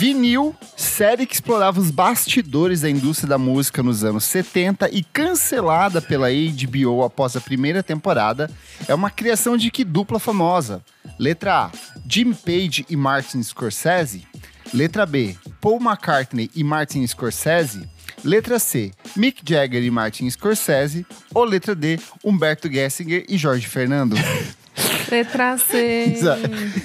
Vinil, série que explorava os bastidores da indústria da música nos anos 70 e cancelada pela HBO após a primeira temporada, é uma criação de que dupla famosa? Letra A, Jim Page e Martin Scorsese. Letra B, Paul McCartney e Martin Scorsese. Letra C, Mick Jagger e Martin Scorsese. Ou letra D, Humberto Gessinger e Jorge Fernando. Letra C. Isa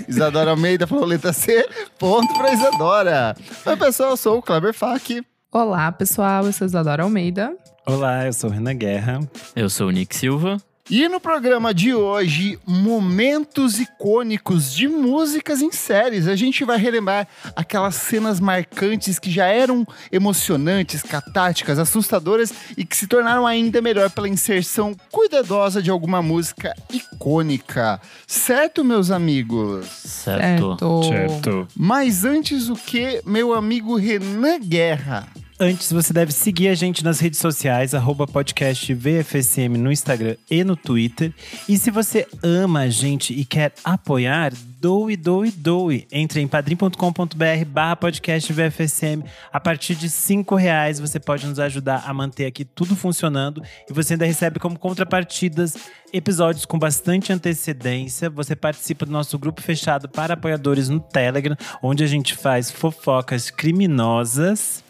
Isadora Almeida falou letra C. Ponto pra Isadora. Oi, pessoal, eu sou o Kleber Fak. Olá, pessoal, eu sou Isadora Almeida. Olá, eu sou Renan Guerra. Eu sou o Nick Silva. E no programa de hoje, momentos icônicos de músicas em séries. A gente vai relembrar aquelas cenas marcantes que já eram emocionantes, catárticas, assustadoras e que se tornaram ainda melhor pela inserção cuidadosa de alguma música icônica. Certo, meus amigos? Certo. Certo. Certo. Mas antes o que, meu amigo Renan Guerra? Antes, você deve seguir a gente nas redes sociais, arroba podcast VFSM no Instagram e no Twitter. E se você ama a gente e quer apoiar, doe, doe, doe. Entre em padrim.com.br barra podcast VFSM. A partir de cinco reais você pode nos ajudar a manter aqui tudo funcionando. E você ainda recebe como contrapartidas episódios com bastante antecedência. Você participa do nosso grupo fechado para apoiadores no Telegram, onde a gente faz fofocas criminosas.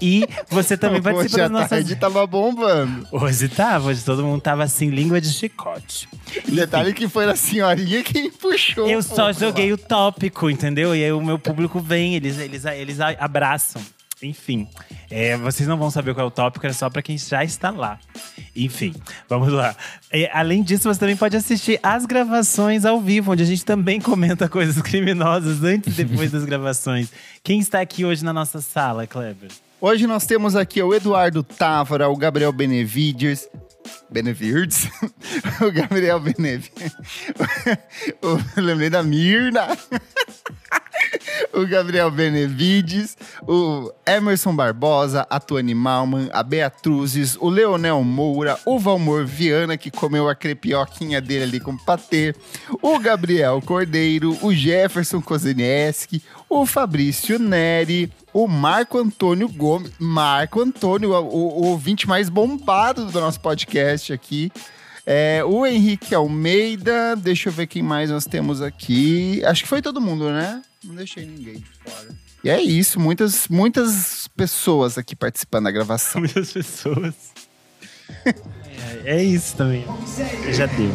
E você também participa Hoje das nossas. tarde tava bombando. Hoje tava, hoje todo mundo tava assim, língua de chicote. Detalhe que foi a senhorinha quem puxou. Eu só joguei o tópico, entendeu? E aí o meu público vem, eles, eles, eles abraçam. Enfim, é, vocês não vão saber qual é o tópico, é só pra quem já está lá. Enfim, vamos lá. É, além disso, você também pode assistir as gravações ao vivo, onde a gente também comenta coisas criminosas antes e depois das gravações. Quem está aqui hoje na nossa sala, Kleber? Hoje nós temos aqui o Eduardo Távora, o Gabriel Benevides. Benevides? o Gabriel Benevides. lembrei da Mirna. o Gabriel Benevides, o Emerson Barbosa, a Tuane Malman, a Beatruzes, o Leonel Moura, o Valmor Viana, que comeu a crepioquinha dele ali com patê, o Gabriel Cordeiro, o Jefferson Kozenieski, o Fabrício Neri, o Marco Antônio Gomes, Marco Antônio, o, o- ouvinte mais bombado do nosso podcast aqui. É, o Henrique Almeida, deixa eu ver quem mais nós temos aqui. Acho que foi todo mundo, né? Não deixei ninguém de fora. E é isso, muitas, muitas pessoas aqui participando da gravação. Muitas pessoas. é, é isso também. Já deu.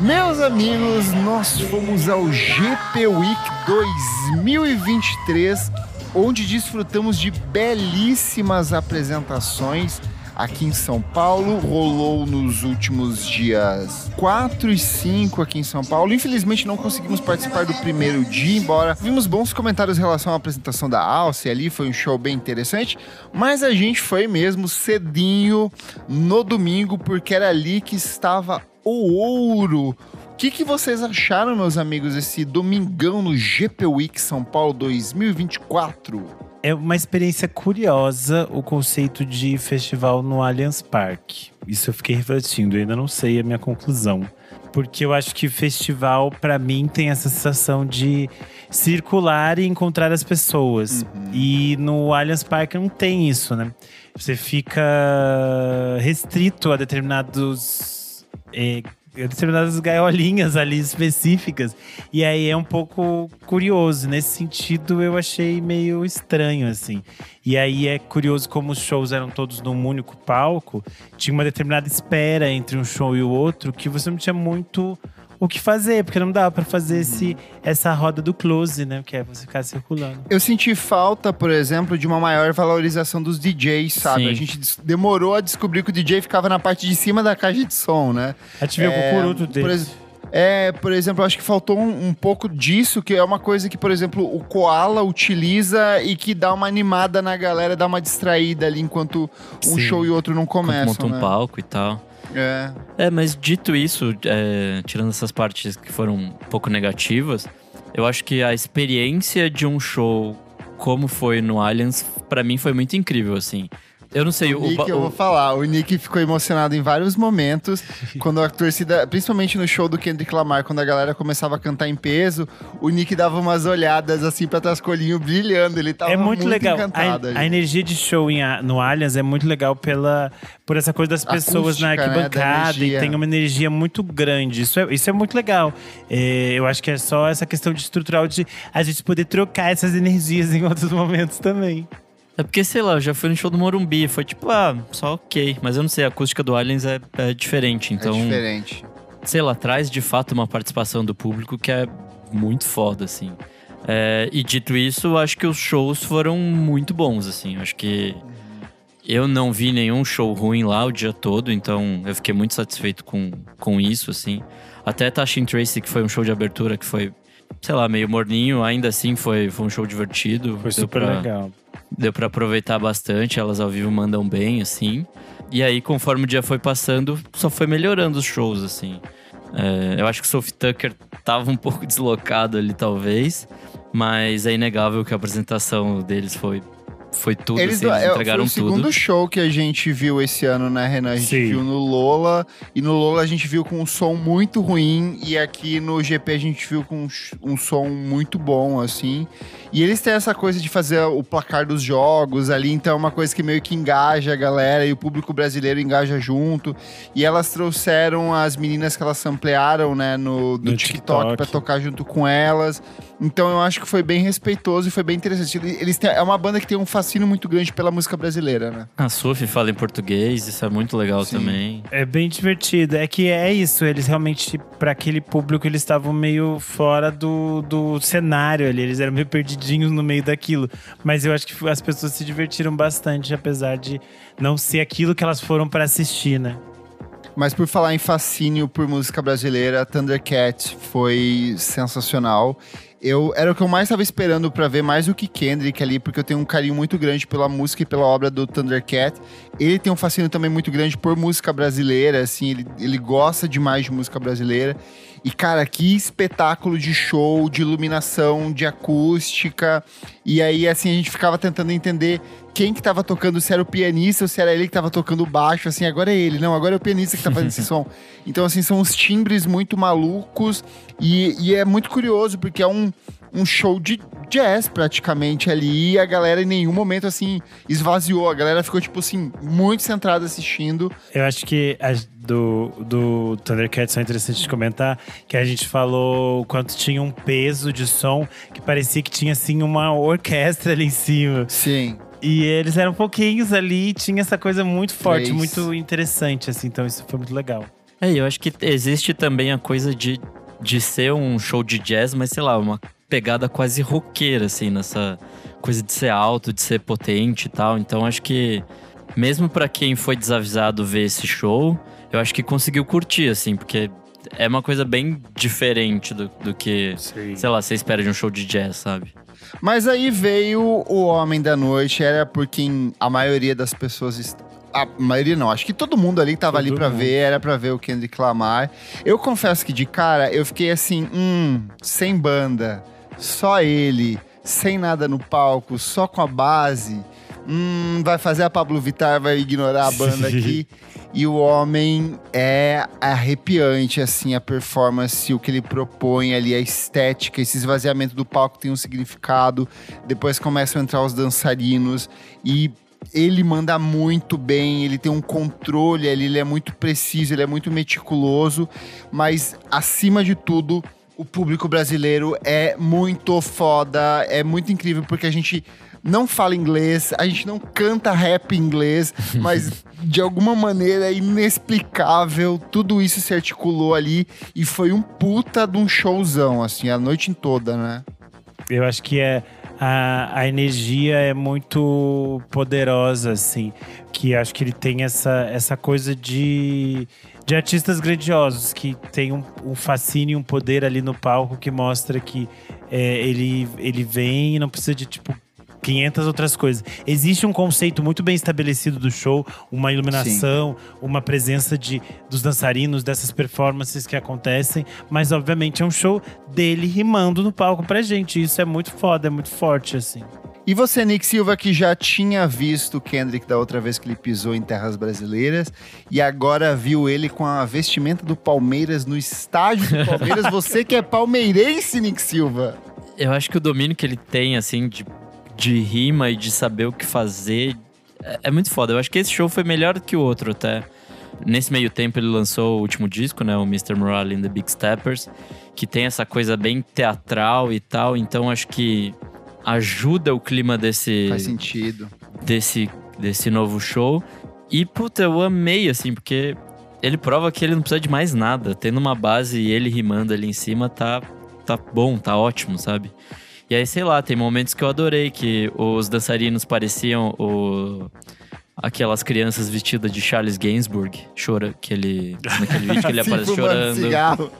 Meus amigos, nós fomos ao GP Week 2023, onde desfrutamos de belíssimas apresentações aqui em São Paulo. Rolou nos últimos dias 4 e 5 aqui em São Paulo. Infelizmente não conseguimos participar do primeiro dia, embora vimos bons comentários em relação à apresentação da Alce ali, foi um show bem interessante, mas a gente foi mesmo cedinho no domingo, porque era ali que estava o ouro. O que, que vocês acharam, meus amigos, esse domingão no GP Week São Paulo 2024? É uma experiência curiosa o conceito de festival no Allianz Parque. Isso eu fiquei refletindo, eu ainda não sei a minha conclusão. Porque eu acho que festival, pra mim, tem essa sensação de circular e encontrar as pessoas. E no Allianz Parque não tem isso, né? Você fica restrito a determinados. eh, determinadas gaiolinhas ali específicas. E aí é um pouco curioso. Nesse sentido, eu achei meio estranho, assim. E aí é curioso como os shows eram todos num único palco. Tinha uma determinada espera entre um show e o outro que você não tinha muito o que fazer, porque não dava pra fazer esse, essa roda do close, né? Que é você ficar circulando. Eu senti falta, por exemplo, de uma maior valorização dos DJs, sabe? Sim. A gente demorou a descobrir que o DJ ficava na parte de cima da caixa de som, né? A gente viu É, o cucuruto por dele. ex- É, por exemplo, eu acho que faltou um, um pouco disso, que é uma coisa que, por exemplo, o Koala utiliza e que dá uma animada na galera, dá uma distraída ali enquanto um Sim. show e outro não começam, monta um né? palco e tal. É. É, mas dito isso, é, tirando essas partes que foram um pouco negativas, eu acho que a experiência de um show como foi no Allianz, pra mim foi muito incrível, assim. Eu não sei, O o, Nick, ba- eu vou o- falar, o Nick ficou emocionado em vários momentos, quando a torcida, principalmente no show do Kendrick Lamar, quando a galera começava a cantar em peso, o Nick dava umas olhadas assim pra o olhinho brilhando, ele tava é muito, legal. encantado. A, a energia de show em no Allianz é muito legal pela, por essa coisa das pessoas na Acústica, né, da arquibancada e energia. tem uma energia muito grande. Isso é, isso é muito legal. É, eu acho que é só essa questão de estrutural de a gente poder trocar essas energias em outros momentos também. É porque, sei lá, eu já fui no show do Morumbi, foi tipo, ah, só ok. Mas eu não sei, a acústica do Aliens é, é diferente, então, É diferente. sei lá, traz de fato uma participação do público que é muito foda, assim. É, e dito isso, eu acho que os shows foram muito bons, assim. Acho que eu não vi nenhum show ruim lá o dia todo, então eu fiquei muito satisfeito com, com isso, assim. Até Tashin Tracy, que foi um show de abertura que foi, sei lá, meio morninho, ainda assim foi, foi um show divertido. Foi super pra- legal. Deu pra aproveitar bastante, elas ao vivo mandam bem, assim. E aí, conforme o dia foi passando, só foi melhorando os shows, assim. É, eu acho que o Sophie Tucker tava um pouco deslocado ali, talvez. Mas é inegável que a apresentação deles foi, foi tudo, Eles, assim, eles é, entregaram foi o tudo. segundo show que a gente viu esse ano, né, Renan? A gente Sim. viu no Lola, e no Lola a gente viu com um som muito ruim, e aqui no GP a gente viu com um som muito bom, assim. E eles têm essa coisa de fazer o placar dos jogos ali, então é uma coisa que meio que engaja a galera, e o público brasileiro engaja junto. E elas trouxeram as meninas que elas samplearam, né, no, no No TikTok, TikTok. pra tocar junto com elas. Então eu acho que foi bem respeitoso e foi bem interessante. Eles eles têm, é uma banda que tem um fascínio muito grande pela música brasileira, né? A Sophie fala em português, isso é muito legal Sim. também. É bem divertido. É que é isso, eles realmente, pra aquele público, eles estavam meio fora do, do cenário ali. Eles eram meio perdidinhos no meio daquilo. Mas eu acho que as pessoas se divertiram bastante, apesar de não ser aquilo que elas foram pra assistir, né? Mas por falar em fascínio por música brasileira, Thundercat foi sensacional. Eu era o que eu mais estava esperando pra ver mais do que Kendrick ali, porque eu tenho um carinho muito grande pela música e pela obra do Thundercat. Ele tem um fascínio também muito grande por música brasileira, assim, ele, ele gosta demais de música brasileira. E cara, que espetáculo de show, de iluminação, de acústica. E aí assim a gente ficava tentando entender quem que tava tocando, se era o pianista ou se era ele que tava tocando o baixo, assim, agora é ele, não, agora é o pianista que tá fazendo esse som. Então, assim, são uns timbres muito malucos e, e é muito curioso, porque é um, um show de jazz praticamente ali e a galera em nenhum momento, assim, esvaziou. A galera ficou, tipo assim, muito centrada assistindo. Eu acho que as do, do Thundercats são interessantes de comentar, que a gente falou o quanto tinha um peso de som, que parecia que tinha, assim, uma orquestra ali em cima. Sim. E eles eram pouquinhos ali, e tinha essa coisa muito forte, Três. muito interessante, assim. Então isso foi muito legal. É, e eu acho que existe também a coisa de, de ser um show de jazz, mas sei lá, uma pegada quase roqueira, assim, nessa coisa de ser alto, de ser potente e tal. Então acho que, mesmo pra quem foi desavisado ver esse show, eu acho que conseguiu curtir, assim, porque é uma coisa bem diferente do, do que, sei lá, você espera de um show de jazz, sabe? Mas aí veio o Homem da Noite, era por quem a maioria das pessoas. est- A maioria não, acho que todo mundo ali que tava Todo ali pra mundo. ver, era pra ver o Kendrick Lamar. Eu confesso que de cara eu fiquei assim, hum, sem banda, só ele, sem nada no palco, só com a base. Hum, vai fazer a Pablo Vittar, vai ignorar a banda aqui. E o homem é arrepiante, assim, a performance, o que ele propõe ali, a estética, esse esvaziamento do palco tem um significado. Depois começam a entrar os dançarinos e ele manda muito bem, ele tem um controle ali, ele é muito preciso, ele é muito meticuloso, mas acima de tudo, o público brasileiro é muito foda, é muito incrível porque a gente não fala inglês, a gente não canta rap em inglês, mas de alguma maneira é inexplicável, tudo isso se articulou ali e foi um puta de um showzão, assim, a noite toda, né? Eu acho que é a, a energia é muito poderosa, assim. Que acho que ele tem essa, essa coisa de, de artistas grandiosos, que tem um, um fascínio um poder ali no palco que mostra que é, ele, ele vem e não precisa de, tipo, 500 outras coisas. Existe um conceito muito bem estabelecido do show, uma iluminação, uma presença de, dos dançarinos, dessas performances que acontecem, mas obviamente é um show dele rimando no palco pra gente. Isso é muito foda, é muito forte, assim. E você, Nick Silva, que já tinha visto o Kendrick da outra vez que ele pisou em terras brasileiras e agora viu ele com a vestimenta do Palmeiras no estádio do Palmeiras. você que é palmeirense, Nick Silva. Eu acho que o domínio que ele tem, assim, de, de rima e de saber o que fazer é, é muito foda. Eu acho que esse show foi melhor que o outro até. Nesse meio tempo ele lançou o último disco, né? O Mr. Morale and the Big Steppers, que tem essa coisa bem teatral e tal. Então acho que ajuda o clima desse. Faz sentido. Desse, desse novo show. E, puta, eu amei, assim, porque ele prova que ele não precisa de mais nada. Tendo uma base e ele rimando ali em cima, tá, tá bom, tá ótimo, sabe? E aí, sei lá, tem momentos que eu adorei, que os dançarinos pareciam o aquelas crianças vestidas de Charles Gainsbourg, chora, que ele, naquele vídeo que ele aparece chorando. Cigarro.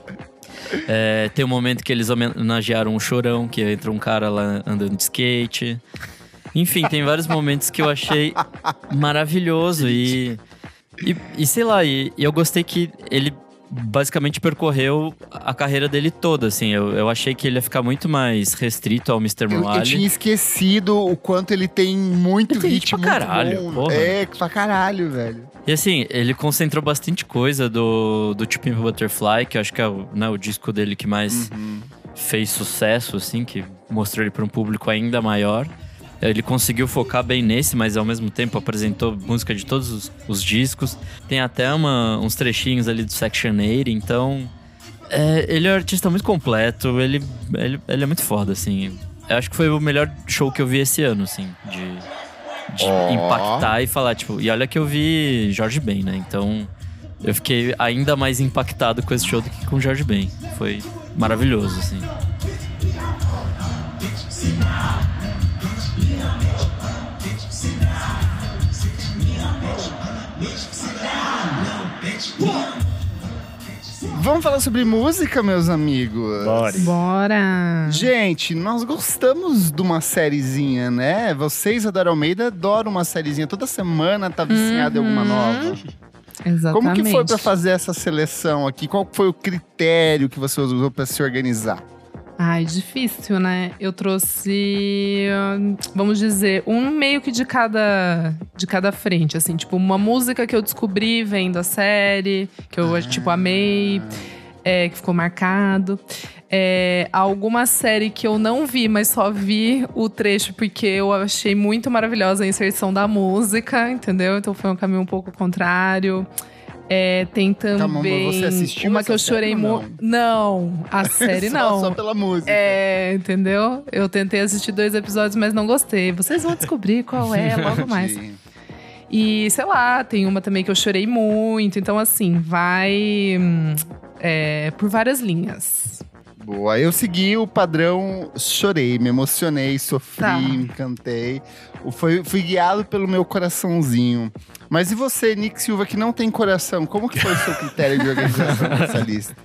É, tem um momento que eles homenagearam um chorão, que entra um cara lá andando de skate. Enfim, tem vários momentos que eu achei maravilhoso e, e, e sei lá, e, e eu gostei que ele basicamente percorreu a carreira dele toda, assim. Eu, eu achei que ele ia ficar muito mais restrito ao Mr. Eu, eu Morale. tinha esquecido o quanto ele tem muito Ele tem hit ritmo. pra caralho, bom. porra. É, pra caralho, velho. E assim, ele concentrou bastante coisa do, do a Butterfly, que eu acho que é o, né, o disco dele que mais Uhum. fez sucesso, assim, que mostrou ele para um público ainda maior. Ele conseguiu focar bem nesse, mas ao mesmo tempo apresentou música de todos os, os discos. Tem até uma- uns trechinhos ali do Section 8, então. é, ele é um artista muito completo, ele, ele, ele é muito foda, assim. Eu acho que foi o melhor show que eu vi esse ano, assim, de, de Ó. impactar e falar, tipo, e olha que eu vi Jorge Ben, né? Então eu fiquei ainda mais impactado com esse show do que com o Jorge Ben. Foi maravilhoso, assim. Vamos falar sobre música, meus amigos? Bora. Bora! Gente, nós gostamos de uma sériezinha, né? Vocês, Adora Almeida, adoram uma sériezinha. Toda semana tá viciada em alguma Uhum. nova. Exatamente. Como que foi pra fazer essa seleção aqui? Qual foi o critério que você usou pra se organizar? Ai, difícil, né? Eu trouxe, vamos dizer, um meio que de cada, de cada frente, assim. Tipo, uma música que eu descobri vendo a série, que eu, tipo, amei, é, que ficou marcado. É, alguma série que eu não vi, mas só vi o trecho porque eu achei muito maravilhosa a inserção da música, entendeu? Então foi um caminho um pouco contrário. É, tem também Calma, você assistiu uma que eu chorei muito. Não, a série só, não. Só pela música. É, entendeu? Eu tentei assistir dois episódios, mas não gostei. Vocês vão descobrir qual é logo mais. E, sei lá, tem uma também que eu chorei muito. Então, assim, vai hum, é, por várias linhas. Boa, eu segui o padrão, chorei, me emocionei, sofri, Tá. me encantei. Foi, fui guiado pelo meu coraçãozinho. Mas e você, Nick Silva, que não tem coração, como que foi o seu critério de organização dessa lista?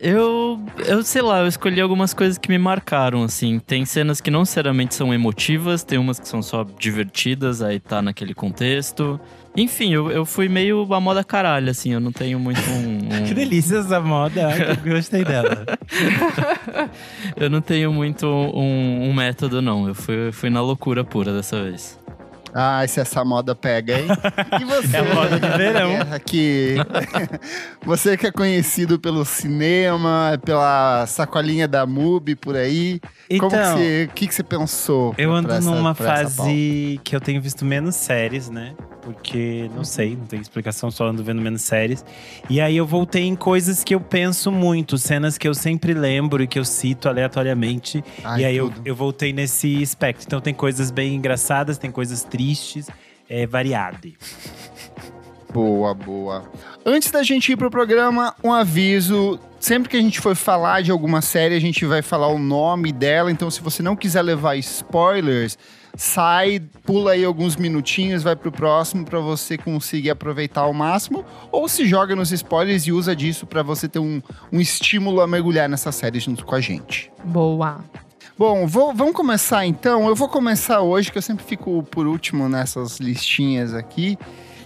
Eu, eu sei lá, eu escolhi algumas coisas que me marcaram, assim. Tem cenas que não necessariamente são emotivas, tem umas que são só divertidas, aí tá naquele contexto. Enfim, eu, eu fui meio a moda caralho, assim, eu não tenho muito um. um- Que delícia essa moda. Ai, eu gostei dela. eu não tenho muito um, um método, não. Eu fui, fui na loucura pura dessa vez. Ah, se essa moda pega, hein? E você? É a moda de verão. É, que você que é conhecido pelo cinema, pela sacolinha da MUBI por aí. Como que Então, você, o que, que você pensou? Eu ando pra essa- numa fase que eu tenho visto menos séries, né? Porque, não sei, não tem explicação, só ando vendo menos séries. E aí eu voltei em coisas que eu penso muito, cenas que eu sempre lembro e que eu cito aleatoriamente. Ai, e aí eu, eu voltei nesse espectro. Então tem coisas bem engraçadas, tem coisas tristes, é variado. Boa, boa. Antes da gente ir pro programa, um aviso. Sempre que a gente for falar de alguma série, a gente vai falar o nome dela. Então, se você não quiser levar spoilers, sai, pula aí alguns minutinhos, vai pro próximo para você conseguir aproveitar ao máximo. Ou se joga nos spoilers e usa disso para você ter um, um estímulo a mergulhar nessa série junto com a gente. Boa. Bom, vou- vamos começar então. Eu vou começar hoje, que eu sempre fico por último nessas listinhas aqui.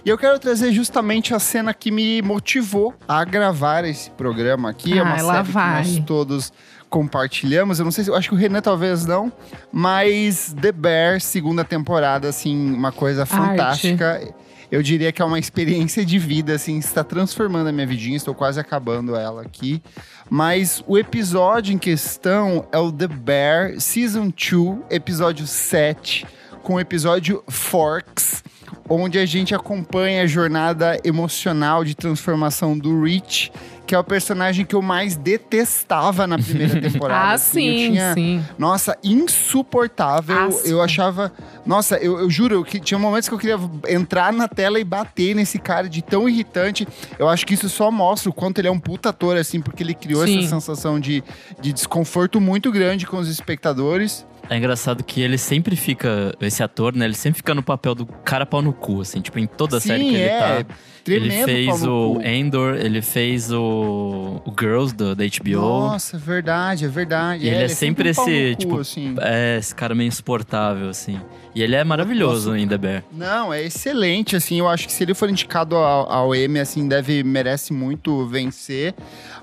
E eu quero trazer justamente a cena que me motivou a gravar esse programa aqui. é uma Ai, lá série que nós vai. todos compartilhamos. Eu não sei se eu acho que o Renan talvez não, mas The Bear, segunda temporada, assim, uma coisa fantástica. Eu diria que é uma experiência de vida, assim, está transformando a minha vidinha, estou quase acabando ela aqui. Mas o episódio em questão é o The Bear Season 2, episódio 7, com o episódio Forks onde a gente acompanha a jornada emocional de transformação do Rich, que é o personagem que eu mais detestava na primeira temporada. ah, assim, sim, tinha, sim. Nossa, insuportável. Asco. Eu achava. Nossa, eu, eu juro que tinha momentos que eu queria entrar na tela e bater nesse cara de tão irritante. Eu acho que isso só mostra o quanto ele é um puta ator, assim, porque ele criou Sim. essa sensação de, de desconforto muito grande com os espectadores. É engraçado que ele sempre fica, esse ator, né? Ele sempre fica no papel do cara pau no cu, assim, tipo, em toda a Sim, série que ele é. tá. Tremendo ele fez o cu. Endor, ele fez o, o Girls do, da HBO. Nossa, é verdade, é verdade. Ele é é sempre um pau no esse, cu, tipo, assim. É, esse cara meio insuportável, assim. E ele é maravilhoso em The Bear. Não, é excelente, assim, eu acho que se ele for indicado ao, ao Emmy, assim, deve, merece muito vencer.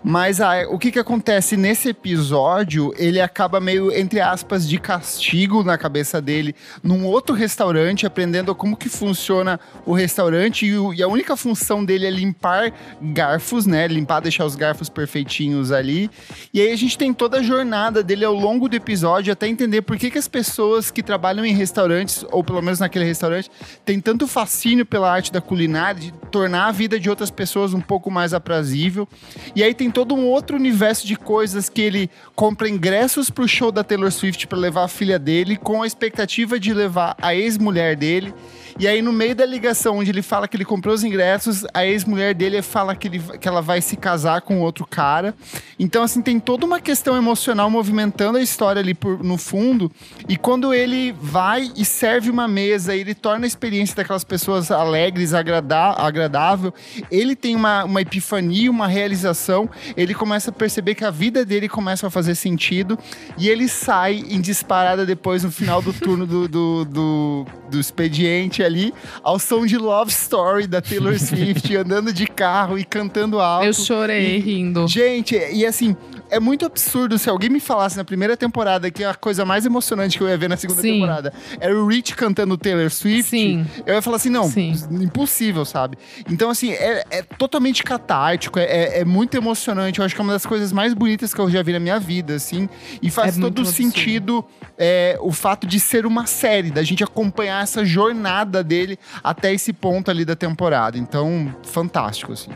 Mas ah, o que que acontece nesse episódio, ele acaba meio, entre aspas, de castigo na cabeça dele, num outro restaurante, aprendendo como que funciona o restaurante, e, e a única função dele é limpar garfos, né, limpar, deixar os garfos perfeitinhos ali. E aí a gente tem toda a jornada dele ao longo do episódio, até entender por que que as pessoas que trabalham em restaurantes, ou pelo menos naquele restaurante, têm tanto fascínio pela arte da culinária, de tornar a vida de outras pessoas um pouco mais aprazível. E aí tem todo um outro universo de coisas que ele compra ingressos pro show da Taylor Swift para levar a filha dele, com a expectativa de levar a ex-mulher dele. E aí, no meio da ligação, onde ele fala que ele comprou os ingressos, a ex-mulher dele fala que, ele, que ela vai se casar com outro cara. Então, assim, tem toda uma questão emocional movimentando a história ali por- no fundo. E quando ele vai e serve uma mesa, ele torna a experiência daquelas pessoas alegres, agrada- agradável, ele tem uma, uma epifania, uma realização. Ele começa a perceber que a vida dele começa a fazer sentido. E ele sai em disparada depois, no final do turno do, do, do, do expediente ali, ao som de Love Story da Taylor Swift, andando de carro e cantando alto. Eu chorei E- rindo. Gente, e assim, é muito absurdo se alguém me falasse na primeira temporada que a coisa mais emocionante que eu ia ver na segunda Sim. temporada era o Rich cantando Taylor Swift. Sim. Eu ia falar assim, não, Sim. impossível, sabe? Então, assim, é, é totalmente catártico, é, é- é muito emocionante. Eu acho que é uma das coisas mais bonitas que eu já vi na minha vida, assim. E faz É todo sentido é, o fato de ser uma série, da gente acompanhar essa jornada dele até esse ponto ali da temporada. Então, fantástico, assim.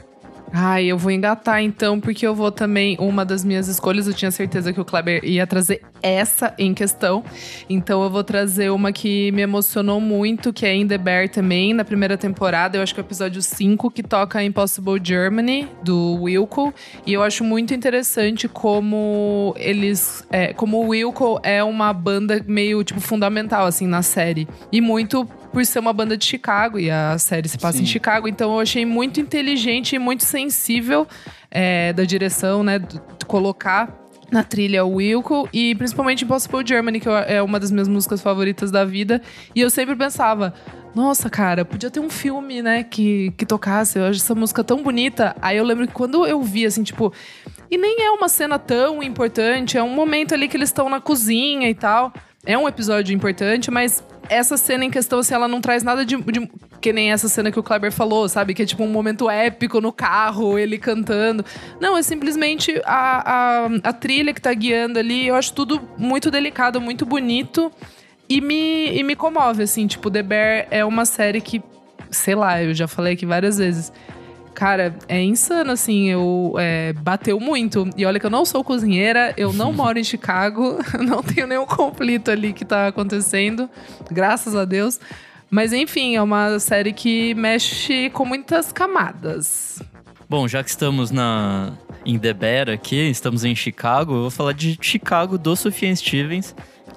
Ai, eu vou engatar então, porque eu vou também. Uma das minhas escolhas, eu tinha certeza que o Kleber ia trazer essa em questão. Então eu vou trazer uma que me emocionou muito, que é In The Bear também, na primeira temporada. Eu acho que é o episódio 5, que toca Impossible Germany, do Wilco. E eu acho muito interessante como eles. é, como o Wilco é uma banda meio, tipo, fundamental, assim, na série. E muito por ser uma banda de Chicago e a série se passa Sim. em Chicago, então eu achei muito inteligente e muito sensível é, da direção, né, colocar na trilha o Wilco e principalmente Impossible Germany, que é uma das minhas músicas favoritas da vida, e eu sempre pensava, nossa, cara, podia ter um filme, né, que, que tocasse, eu acho essa música tão bonita. Aí eu lembro que quando eu vi, assim, tipo, e nem é uma cena tão importante, é um momento ali que eles estão na cozinha e tal. É um episódio importante, mas essa cena em questão, assim, ela não traz nada de, de- Que nem essa cena que o Kleber falou, sabe? Que é tipo um momento épico no carro, ele cantando. Não, é simplesmente a, a, a trilha que tá guiando ali. Eu acho tudo muito delicado, muito bonito. E me, e me comove, assim. Tipo, The Bear é uma série que, sei lá, eu já falei aqui várias vezes. Cara, é insano, assim, eu é, bateu muito. E olha que eu não sou cozinheira, eu não moro em Chicago, não tenho nenhum conflito ali que tá acontecendo, graças a Deus. Mas enfim, é uma série que mexe com muitas camadas. Bom, já que estamos na em The Bear aqui, estamos em Chicago, eu vou falar de Chicago do Sufjan Stevens,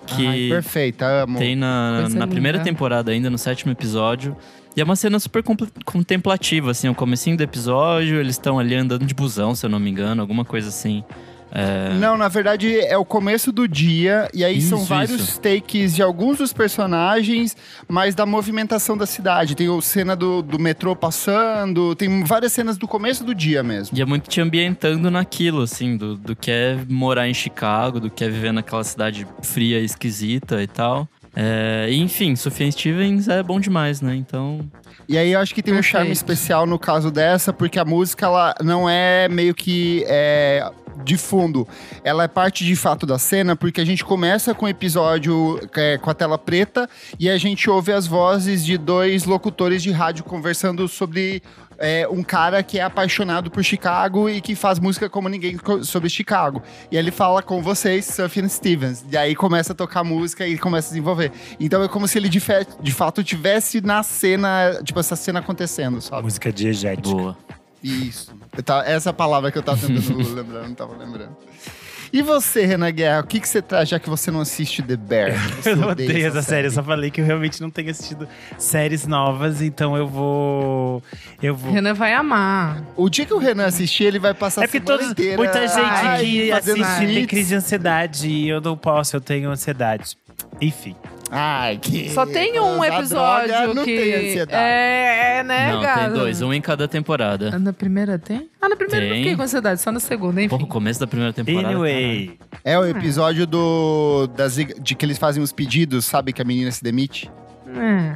que Ai, perfeita, amo. tem na, Coisa na linda. primeira temporada ainda, no sétimo episódio. E é uma cena super contemplativa, assim, o comecinho do episódio, eles estão ali andando de busão, se eu não me engano, alguma coisa assim. É, Não, na verdade é o começo do dia, e aí são Isso, vários isso. takes de alguns dos personagens, mas da movimentação da cidade. Tem a cena do, do metrô passando, tem várias cenas do começo do dia mesmo. E é muito te ambientando naquilo, assim, do, do que é morar em Chicago, do que é viver naquela cidade fria e esquisita e tal. É, enfim, Sufjan Stevens é bom demais, né? Então, E aí eu acho que tem um charme especial no caso dessa, porque a música ela não é meio que é, de fundo. Ela é parte de fato da cena, porque a gente começa com o episódio é, com a tela preta e a gente ouve as vozes de dois locutores de rádio conversando sobre é, um cara que é apaixonado por Chicago e que faz música como ninguém sobre Chicago. E ele fala com vocês, Sufjan Stevens. E aí começa a tocar música e começa a desenvolver. Então é como se ele de, de fato tivesse na cena, tipo, essa cena acontecendo, sabe? Música diegética. boa. Isso. Tava- essa palavra que eu tava tentando lembrar, não tava lembrando. E você, Renan Guerra, o que, que você traz, já que você não assiste The Bear? Você Eu odeia odeio essa série. Eu só falei que eu realmente não tenho assistido séries novas, então eu vou. Eu vou. Renan vai amar. O dia que o Renan assistir, ele vai passar É a porque semana todos, inteira... muita gente ai, que assiste tem crise de ansiedade e eu não posso, eu tenho ansiedade. Enfim. Ai, que... Só tem um episódio droga, não que. tem ansiedade. É, é, né, Não, gado? tem dois, um em cada temporada. Ah, Na primeira tem? Ah, na primeira eu não Tem. fiquei com ansiedade, só na segunda, enfim. Porra, o começo da primeira temporada. Anyway. É o episódio do, das, de que eles fazem os pedidos, sabe? Que a menina se demite. É.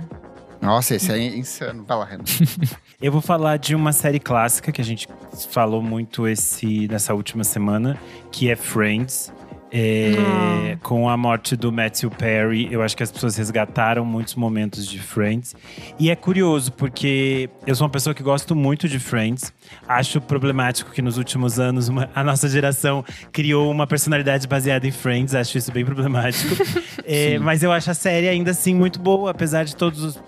Nossa, esse é insano. Vai lá, Renan. Eu vou falar de uma série clássica que a gente falou muito esse nessa última semana, que é Friends. É, Ah. Com a morte do Matthew Perry, eu acho que as pessoas resgataram muitos momentos de Friends. E é curioso, porque eu sou uma pessoa que gosto muito de Friends. Acho problemático que nos últimos anos uma- a nossa geração criou uma personalidade baseada em Friends. Acho isso bem problemático. É, mas eu acho a série ainda assim muito boa, apesar de todos os,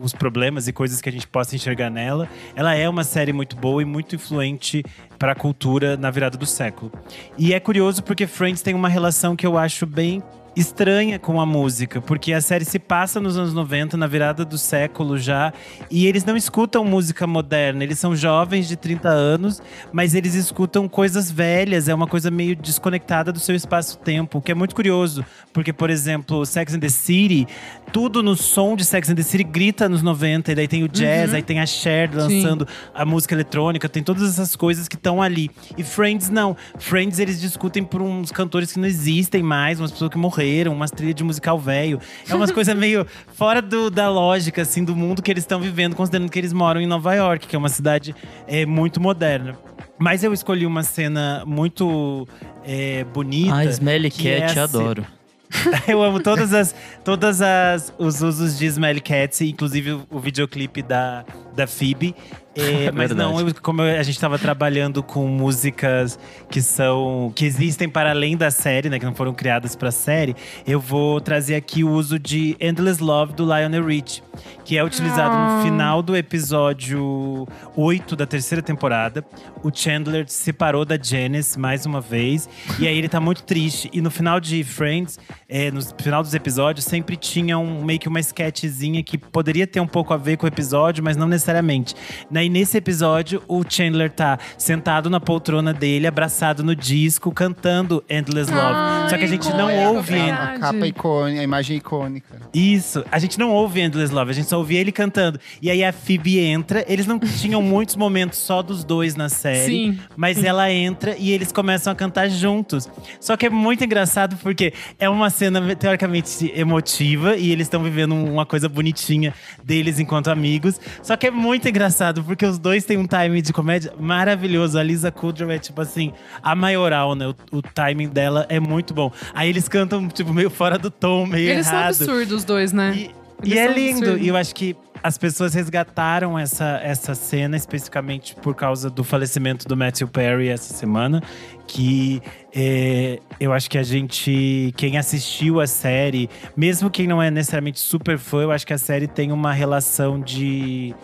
os problemas e coisas que a gente possa enxergar nela. Ela é uma série muito boa e muito influente para a cultura na virada do século. E é curioso porque Friends tem uma relação que eu acho bem estranha com a música, porque a série se passa nos anos 90, na virada do século já, e eles não escutam música moderna, eles são jovens de 30 anos, mas eles escutam coisas velhas, é uma coisa meio desconectada do seu espaço-tempo, o que é muito curioso, porque, por exemplo, Sex and the City, tudo no som de Sex and the City grita nos 90, e daí tem o jazz, aí tem a Cher lançando a música eletrônica, tem todas essas coisas que estão ali. E Friends não. Friends eles discutem por uns cantores que não existem mais, umas pessoas que morreram, umas trilhas de musical velho. É umas coisas meio fora do- da lógica, assim, do mundo que eles estão vivendo, considerando que eles moram em Nova York, que é uma cidade é, muito moderna. Mas eu escolhi uma cena muito é, bonita. Ah, Smelly é Cat, a adoro. Eu amo todas as todas as os usos de Smelly Cats, inclusive o, o videoclipe da da Phoebe. É, mas Verdade. não, eu- como eu- a gente estava trabalhando com músicas que são que existem para além da série, né, que não foram criadas para a série, eu vou trazer aqui o uso de Endless Love do Lionel Rich, que é utilizado Ah. no final do episódio 8 da terceira temporada. O Chandler se separou da Janice mais uma vez, e aí ele tá muito triste. E no final de Friends, é, no final dos episódios, sempre tinha um, meio que uma sketchzinha que poderia ter um pouco a ver com o episódio, mas não necessariamente. Daí nesse episódio, o Chandler tá sentado na poltrona dele, abraçado no disco, cantando Endless Love. Ai, Só que a gente não é ouve. A capa icônica, a imagem icônica. isso, a gente não ouve Endless Love, a gente só ouve ele cantando. E aí a Phoebe entra, eles não tinham muitos momentos só dos dois na série. Sim. Mas ela entra e eles começam a cantar juntos. Só que é muito engraçado porque é uma cena teoricamente emotiva e eles estão vivendo uma coisa bonitinha deles enquanto amigos. Só que é muito engraçado porque os dois têm um timing de comédia maravilhoso. A Lisa Kudrow é tipo assim, a maioral, né? O, o timing dela é muito bom. Aí eles cantam tipo meio fora do tom, meio Eles errado. são absurdos, os dois, né? E, Eles e é lindo. absurdos. E eu acho que as pessoas resgataram essa, essa cena especificamente por causa do falecimento do Matthew Perry essa semana. Que é, eu acho que a gente, quem assistiu a série, mesmo quem não é necessariamente super fã, eu acho que a série tem uma relação de.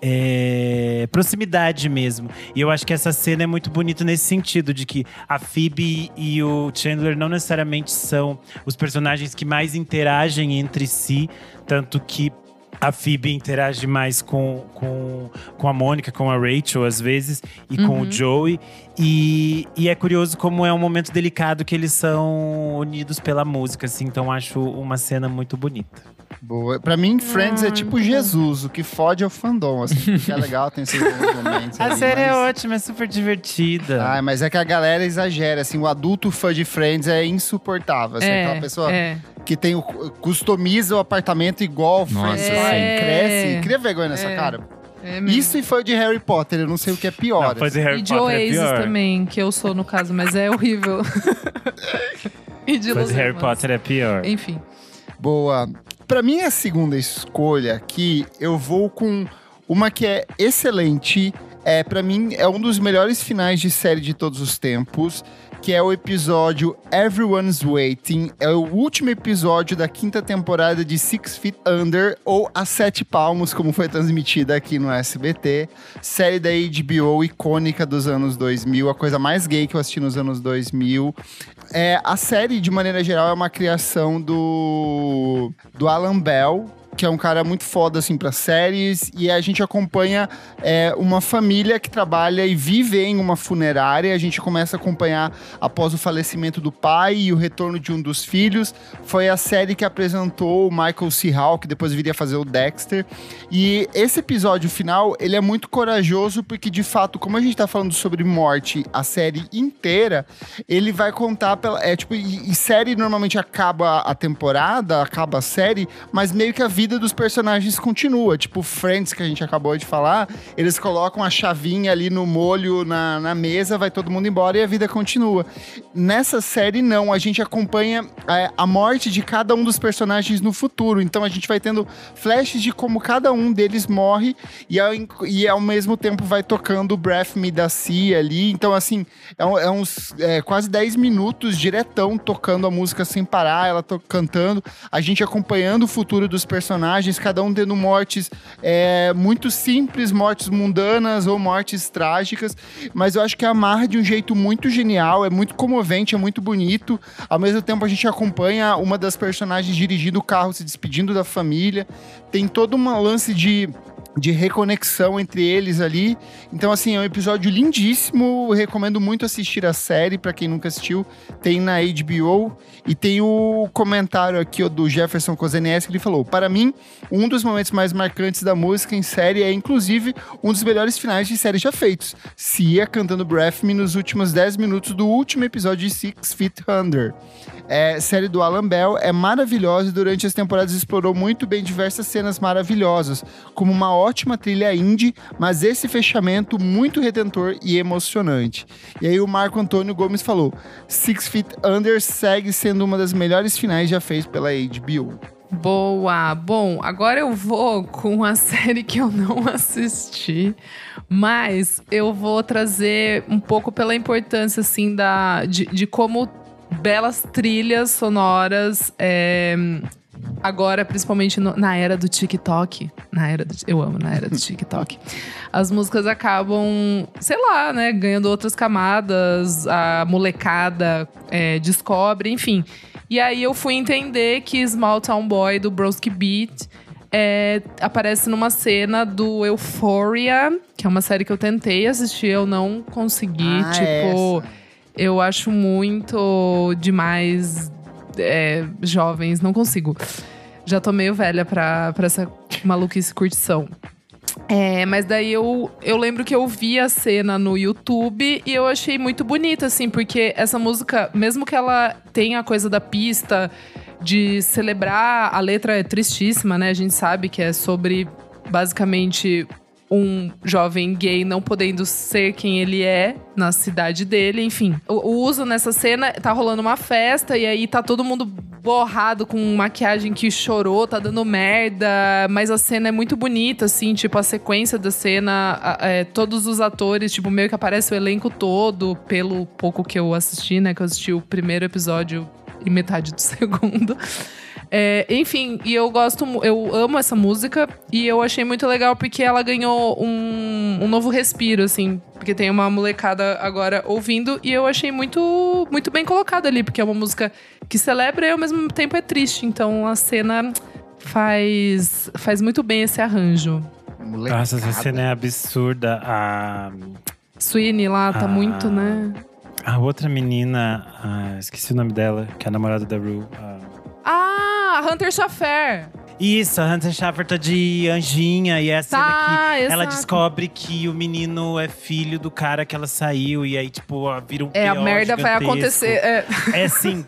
É, proximidade mesmo. E eu acho que essa cena é muito bonita nesse sentido, de que a Phoebe e o Chandler não necessariamente são os personagens que mais interagem entre si, tanto que a Phoebe interage mais com, com, com a Mônica, com a Rachel, às vezes, e com o Joey. E, e é curioso como é um momento delicado que eles são unidos pela música, assim. Então acho uma cena muito bonita. Boa. Pra mim, Friends é Ah, tipo. Jesus, o que fode é o fandom, assim. Que é legal, tem bons momentos. A ali, série é mas- ótima, é super divertida. Ah, mas é que a galera exagera, assim, o adulto fã de Friends é insuportável. Assim, aquela pessoa é. que tem o, customiza o apartamento igual Nossa, Friends, e É. cresce. Cria vergonha nessa É. cara. É mesmo. Isso e fã de Harry Potter, eu não sei o que é pior. Não, foi de Harry e de Potter é Oasis pior. também, que eu sou no caso, mas é horrível. e de de Harry. Potter é pior. Enfim. Boa. Pra minha segunda escolha aqui, eu vou com uma que é excelente. É, para mim, é um dos melhores finais de série de todos os tempos, que é o episódio Everyone's Waiting. É o último episódio da quinta temporada de Six Feet Under, ou A Sete Palmos, como foi transmitida aqui no SBT. Série da HBO icônica dos anos 2000, a coisa mais gay que eu assisti nos anos 2000. É, a série, de maneira geral, é uma criação do, do Alan Bell, que é um cara muito foda, assim, pra séries. E a gente acompanha é, uma família que trabalha e vive em uma funerária. A gente começa a acompanhar após o falecimento do pai e o retorno de um dos filhos. Foi a série que apresentou o Michael C. Hall, que depois viria fazer o Dexter. E esse episódio final, ele é muito corajoso, porque, de fato, como a gente tá falando sobre morte a série inteira, ele vai contar pela. É tipo, e, e série normalmente acaba a temporada, acaba a série, mas meio que a vida dos personagens continua. Tipo, Friends, que a gente acabou de falar, eles colocam a chavinha ali no molho na, na mesa, vai todo mundo embora e a vida continua. Nessa série, não, a gente acompanha é, a morte de cada um dos personagens no futuro. Então a gente vai tendo flashes de como cada um deles morre e ao, e ao mesmo tempo vai tocando Breath Me da Cia ali. Então, assim, é, é uns é, quase 10 minutos diretão tocando a música sem parar, ela cantando, a gente acompanhando o futuro dos personagens, cada um tendo mortes é, muito simples, mortes mundanas ou mortes trágicas, mas eu acho que amarra de um jeito muito genial, é muito comovente, é muito bonito. Ao mesmo tempo, a gente acompanha uma das personagens dirigindo o carro, se despedindo da família. Tem todo um lance de de reconexão entre eles ali. Então, assim, é um episódio lindíssimo. Recomendo muito assistir a série, pra quem nunca assistiu. Tem na HBO. E tem o comentário aqui ó, do Jefferson Kozenes, que ele falou: Para mim, um dos momentos mais marcantes da música em série é, inclusive, um dos melhores finais de série já feitos. Cia cantando Breath Me nos últimos 10 minutos do último episódio de Six Feet Under. É, série do Alan Bell é maravilhosa e durante as temporadas explorou muito bem diversas cenas maravilhosas, como uma ótima trilha indie, mas esse fechamento muito redentor e emocionante. E aí o Marco Antônio Gomes falou: Six Feet Under segue sendo uma das melhores finais já feitas pela HBO. Boa! Bom, agora eu vou com a série que eu não assisti, mas eu vou trazer um pouco pela importância, assim, da, de, de como belas trilhas sonoras. é, Agora, principalmente no- na era do TikTok, na era do, eu amo na era do TikTok, as músicas acabam, sei lá, né, ganhando outras camadas, a molecada é, descobre, enfim. E aí eu fui entender que Small Town Boy do Broski Beat é, aparece numa cena do Euphoria, que é uma série que eu tentei assistir, eu não consegui. Ah, tipo, essa. Eu acho muito demais é, jovens, não consigo. Já tô meio velha pra, pra essa maluquice curtição. É, mas daí eu, eu lembro que eu vi a cena no YouTube e eu achei muito bonita, assim, porque essa música, mesmo que ela tenha a coisa da pista, de celebrar, a letra é tristíssima, né? A gente sabe que é sobre basicamente um jovem gay não podendo ser quem ele é na cidade dele, enfim. O, uso nessa cena tá rolando uma festa e aí tá todo mundo borrado com maquiagem que chorou, tá dando merda, mas a cena é muito bonita, assim, tipo, a sequência da cena, é, todos os atores, tipo, meio que aparece o elenco todo, pelo pouco que eu assisti, né? Que eu assisti o primeiro episódio e metade do segundo. É, enfim, e eu gosto, eu amo essa música e eu achei muito legal porque ela ganhou um, um novo respiro, assim, porque tem uma molecada agora ouvindo e eu achei muito, muito bem colocado ali, porque é uma música que celebra e ao mesmo tempo é triste, então a cena faz, faz muito bem esse arranjo. Molecada. Nossa, essa cena é absurda. A, Sweeney lá tá Ah. muito, né? A outra menina, ah, esqueci o nome dela, que é a namorada da Rue. ah. Ah, Hunter Schaffer. Isso, a Hunter Schaffer tá de anjinha e é a cena Tá, que ela exato. descobre que o menino é filho do cara que ela saiu e aí, tipo, ó, vira um É, a merda vai gigantesco. acontecer. É. É assim.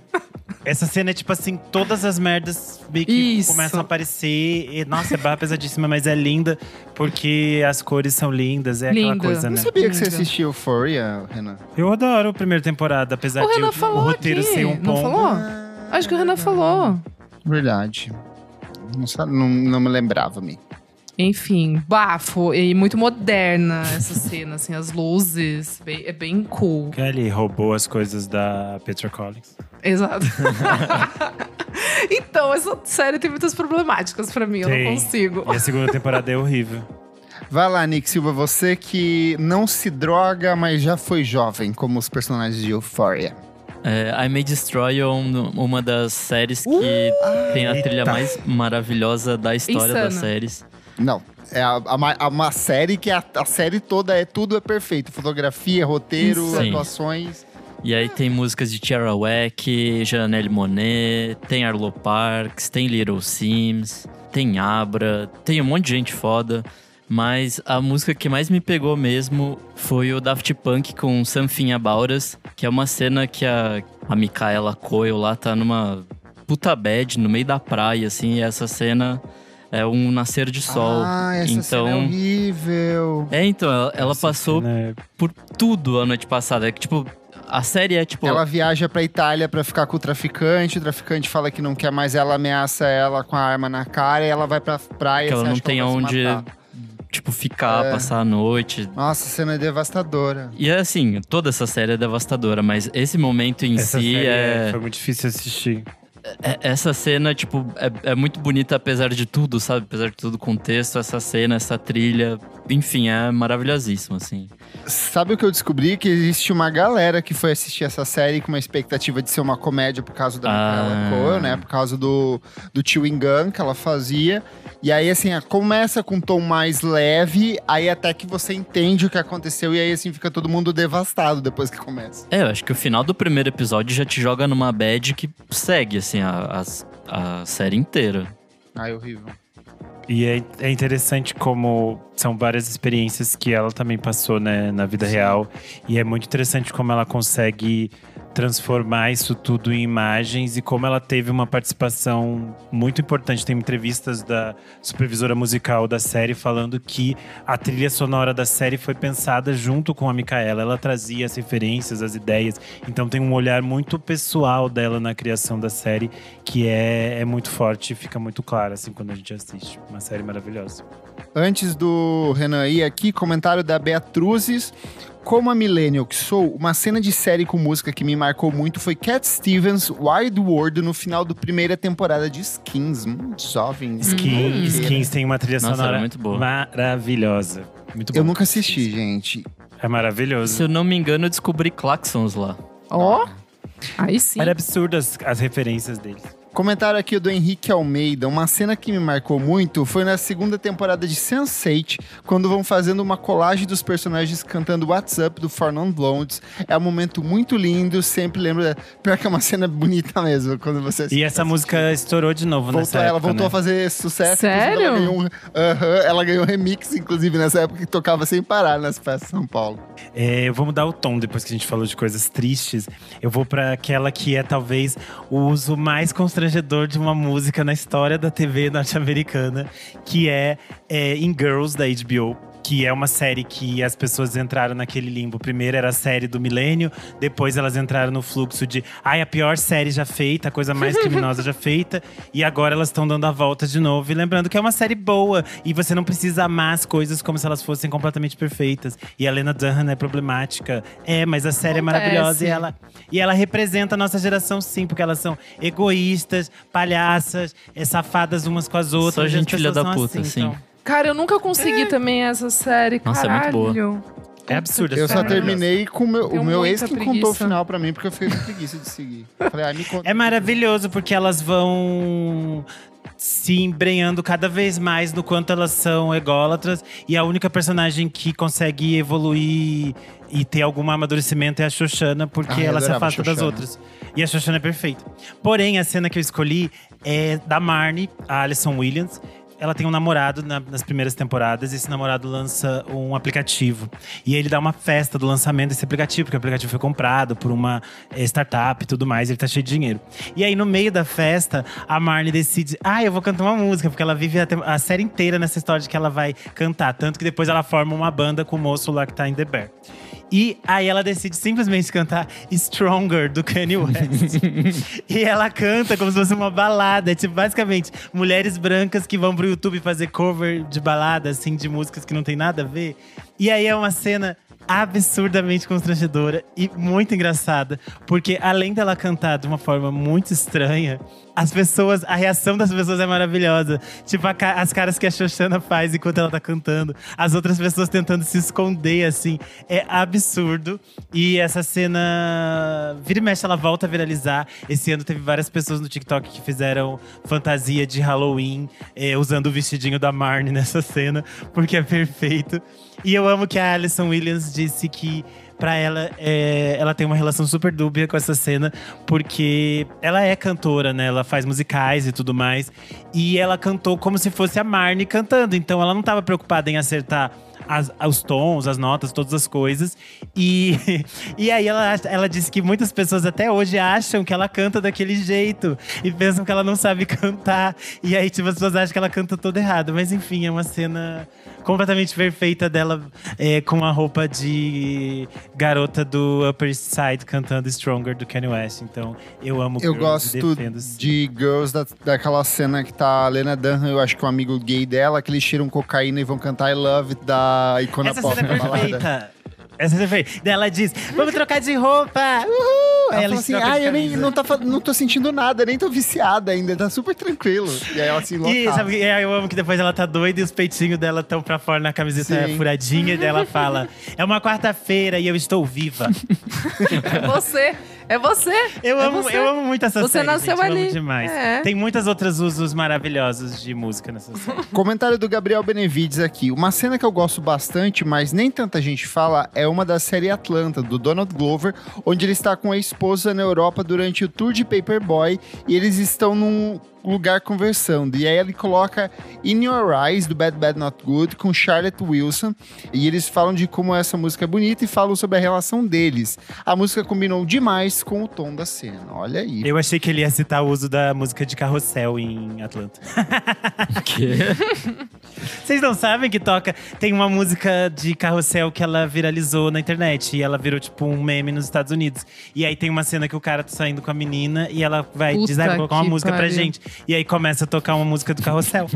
Essa cena é tipo assim, todas as merdas meio que Isso. começam a aparecer. E, nossa, é barra pesadíssima, mas é linda porque as cores são lindas. É aquela Linda. coisa, Eu né? não sabia que você assistia Euphoria, Renan. Eu adoro a primeira temporada, apesar O de Renan o, falou o roteiro aqui, ser um não ponto. falou? Acho que o Renan falou. Verdade. Não, não, não me lembrava, me. Enfim, bafo e muito moderna essa cena, assim, as luzes, bem- é bem cool. Ele roubou as coisas da Petra Collins. Exato. então, essa série tem muitas problemáticas pra mim, eu não consigo. E a segunda temporada é horrível. Vai lá, Nick Silva, você que não se droga, mas já foi jovem, como os personagens de Euphoria. É, I May Destroy é um- uma das séries que tem a trilha Eita. mais maravilhosa da história das Insana. séries. Não, é a, a a- uma série que a, a série toda é tudo é perfeito. Fotografia, roteiro, Sim. atuações. E aí tem músicas de Tierra Wack, Janelle Monet, tem Arlo Parks, tem Little Sims, tem Abra, tem um monte de gente foda. Mas a música que mais me pegou mesmo foi o Daft Punk com Something About Us, que é uma cena que a, a Micaela Coel lá tá numa puta bad no meio da praia, assim, e essa cena é um nascer de sol. Ah, essa então, cena é horrível. é, então, ela, ela passou é- por tudo a noite passada. É que, tipo, a série é tipo. Ela viaja pra Itália pra ficar com o traficante, o traficante fala que não quer mais ela, ameaça ela com a arma na cara e ela vai pra praia. que ela não tem ela onde, matar. Tipo, ficar, É. passar a noite. Nossa, a cena é devastadora. E é assim, toda essa série é devastadora, mas esse momento em Essa si série é, foi muito difícil assistir. é- Essa cena, tipo, é, é muito bonita apesar de tudo, sabe? Apesar de todo o contexto, essa cena, essa trilha. Enfim, é maravilhosíssimo, assim. Sabe o que eu descobri? Que existe uma galera que foi assistir essa série com uma expectativa de ser uma comédia por causa da Ah. Né? Por causa do, do chewing gun que ela fazia. E aí, assim, começa com um tom mais leve, aí até que você entende o que aconteceu, e aí, assim, fica todo mundo devastado depois que começa. É, eu acho que o final do primeiro episódio já te joga numa bad que segue, assim, a, a, a série inteira. Ai, horrível. E é, é interessante como são várias experiências que ela também passou né, na vida real. E é muito interessante como ela consegue transformar isso tudo em imagens e como ela teve uma participação muito importante. Tem entrevistas da supervisora musical da série falando que a trilha sonora da série foi pensada junto com a Micaela. Ela trazia as referências, as ideias. Então tem um olhar muito pessoal dela na criação da série que é, é muito forte e fica muito claro assim quando a gente assiste. Uma série maravilhosa. Antes do Renan ir aqui, comentário da Beatruzes. Como a millennial que sou, uma cena de série com música que me marcou muito foi Cat Stevens Wide World no final da primeira temporada de Skins. Hum, jovem. Skins, Hum. Skins tem uma trilha Nossa, sonora muito boa. maravilhosa. Muito Eu bom. nunca assisti, gente. É maravilhoso. Se eu não me engano, eu descobri Claxons lá. Ó, aí sim. Era absurdo as, as referências deles. Comentário aqui do Henrique Almeida. Uma cena que me marcou muito foi na segunda temporada de Sense8, quando vão fazendo uma colagem dos personagens cantando WhatsApp do For Non Blondes. É um momento muito lindo, sempre lembro. Da... Pior que é uma cena bonita mesmo, quando você E essa música estourou de novo Voltou, nessa ela época, voltou né? a fazer sucesso. Sério? Ela ganhou, um, Aham, ela ganhou remix, inclusive, nessa época que tocava sem parar nas festas de São Paulo. É, eu vou mudar o tom depois que a gente falou de coisas tristes. Eu vou pra aquela que é talvez o uso mais constrangedor de uma música na história da TV norte-americana, que é, é In Girls da HBO. Que é uma série que as pessoas entraram naquele limbo. Primeiro era a série do milênio, depois elas entraram no fluxo de ai, a pior série já feita, a coisa mais criminosa já feita. E agora elas estão dando a volta de novo. E lembrando que é uma série boa. E você não precisa amar as coisas como se elas fossem completamente perfeitas. E a Lena Dunham é problemática. É, mas a série Acontece. é maravilhosa e ela, e ela representa a nossa geração, sim, porque elas são egoístas, palhaças, é, safadas umas com as outras. Só gente filha da são puta, assim, sim. então. Cara, eu nunca consegui também essa série. Nossa, é muito boa. Caralho. É absurdo. Eu essa só série é terminei com o meu, Tenho o meu ex muita que contou o preguiça. final pra mim, porque eu fiquei com preguiça de seguir. Falei, ah, me conta. É maravilhoso porque elas vão se embrenhando cada vez mais no quanto elas são ególatras. E a única personagem que consegue evoluir e ter algum amadurecimento é a Xoxana, porque Ah, eu ela se adorava a afasta das Xoxana. outras. E a Xoxana é perfeita. Porém, a cena que eu escolhi é da Marnie, a Alison Williams. Ela tem um namorado na- nas primeiras temporadas, e esse namorado lança um aplicativo. E ele dá uma festa do lançamento desse aplicativo, porque o aplicativo foi comprado por uma eh, startup e tudo mais, ele tá cheio de dinheiro. E aí, no meio da festa, a Marnie decide: ah, eu vou cantar uma música, porque ela vive a, a série inteira nessa história de que ela vai cantar. Tanto que depois ela forma uma banda com o moço lá que tá em The Bear. E aí ela decide simplesmente cantar Stronger do Kanye West. e ela canta como se fosse uma balada. Tipo, basicamente, mulheres brancas que vão pro YouTube fazer cover de balada, assim, de músicas que não tem nada a ver. E aí é uma cena absurdamente constrangedora e muito engraçada, porque além dela cantar de uma forma muito estranha, as pessoas, a reação das pessoas é maravilhosa. Tipo, a as caras que a Xoxana faz enquanto ela tá cantando, as outras pessoas tentando se esconder, assim, é absurdo. E essa cena, vira e mexe, ela volta a viralizar. Esse ano teve várias pessoas no TikTok que fizeram fantasia de Halloween, eh, usando o vestidinho da Marnie nessa cena, porque é perfeito. E eu amo que a Alison Williams disse que pra ela é, ela tem uma relação super dúbia com essa cena, porque ela é cantora, né? Ela faz musicais e tudo mais. E ela cantou como se fosse a Marnie cantando. Então ela não tava preocupada em acertar as- os tons, as notas, todas as coisas. E, e aí ela, ela disse que muitas pessoas até hoje acham que ela canta daquele jeito e pensam que ela não sabe cantar. E aí, tipo, as pessoas acham que ela canta toda errada. Mas enfim, é uma cena completamente perfeita dela é, com a roupa de garota do Upper Side cantando Stronger do Kanye West. Então, eu amo Eu Girls gosto defendo, de Girls da, daquela cena que tá a Lena Dunham, eu acho que é um amigo gay dela, que eles tiram cocaína e vão cantar I Love It da Icona Essa Pop. Essa cena é perfeita. Daí ela diz: Vamos trocar de roupa! Uhul! Ela fala assim, ah, eu nem, não, tá, não tô sentindo nada, nem tô viciada ainda, tá super tranquilo. E aí ela se E enlouquece. sabe, que- é, eu amo que depois ela tá doida e os peitinhos dela estão pra fora na camiseta Sim. furadinha. E daí ela fala: É uma quarta-feira e eu estou viva. É você. É você. Eu, É amo, você. eu amo muito essa Você série. nasceu gente, eu amo ali. demais. É. Tem muitos outros usos maravilhosos de música nessa série. Comentário do Gabriel Benevides aqui. Uma cena que eu gosto bastante, mas nem tanta gente fala, é uma da série Atlanta, do Donald Glover, onde ele está com a esposa na Europa durante o tour de Paperboy e eles estão num lugar conversando. E aí ele coloca In Your Eyes, do Bad Bad Not Good, com Charlotte Wilson. E eles falam de como essa música é bonita e falam sobre a relação deles. A música combinou demais com o tom da cena. Olha aí. Eu achei que ele ia citar o uso da música de carrossel em Atlanta. Que? Vocês não sabem que toca. Tem uma música de carrossel que ela viralizou na internet. E ela virou, tipo, um meme nos Estados Unidos. E aí tem uma cena que o cara tá saindo com a menina e ela vai Puta dizer, ah, colocar uma música pra pariu. gente. E aí começa a tocar uma música do carrossel.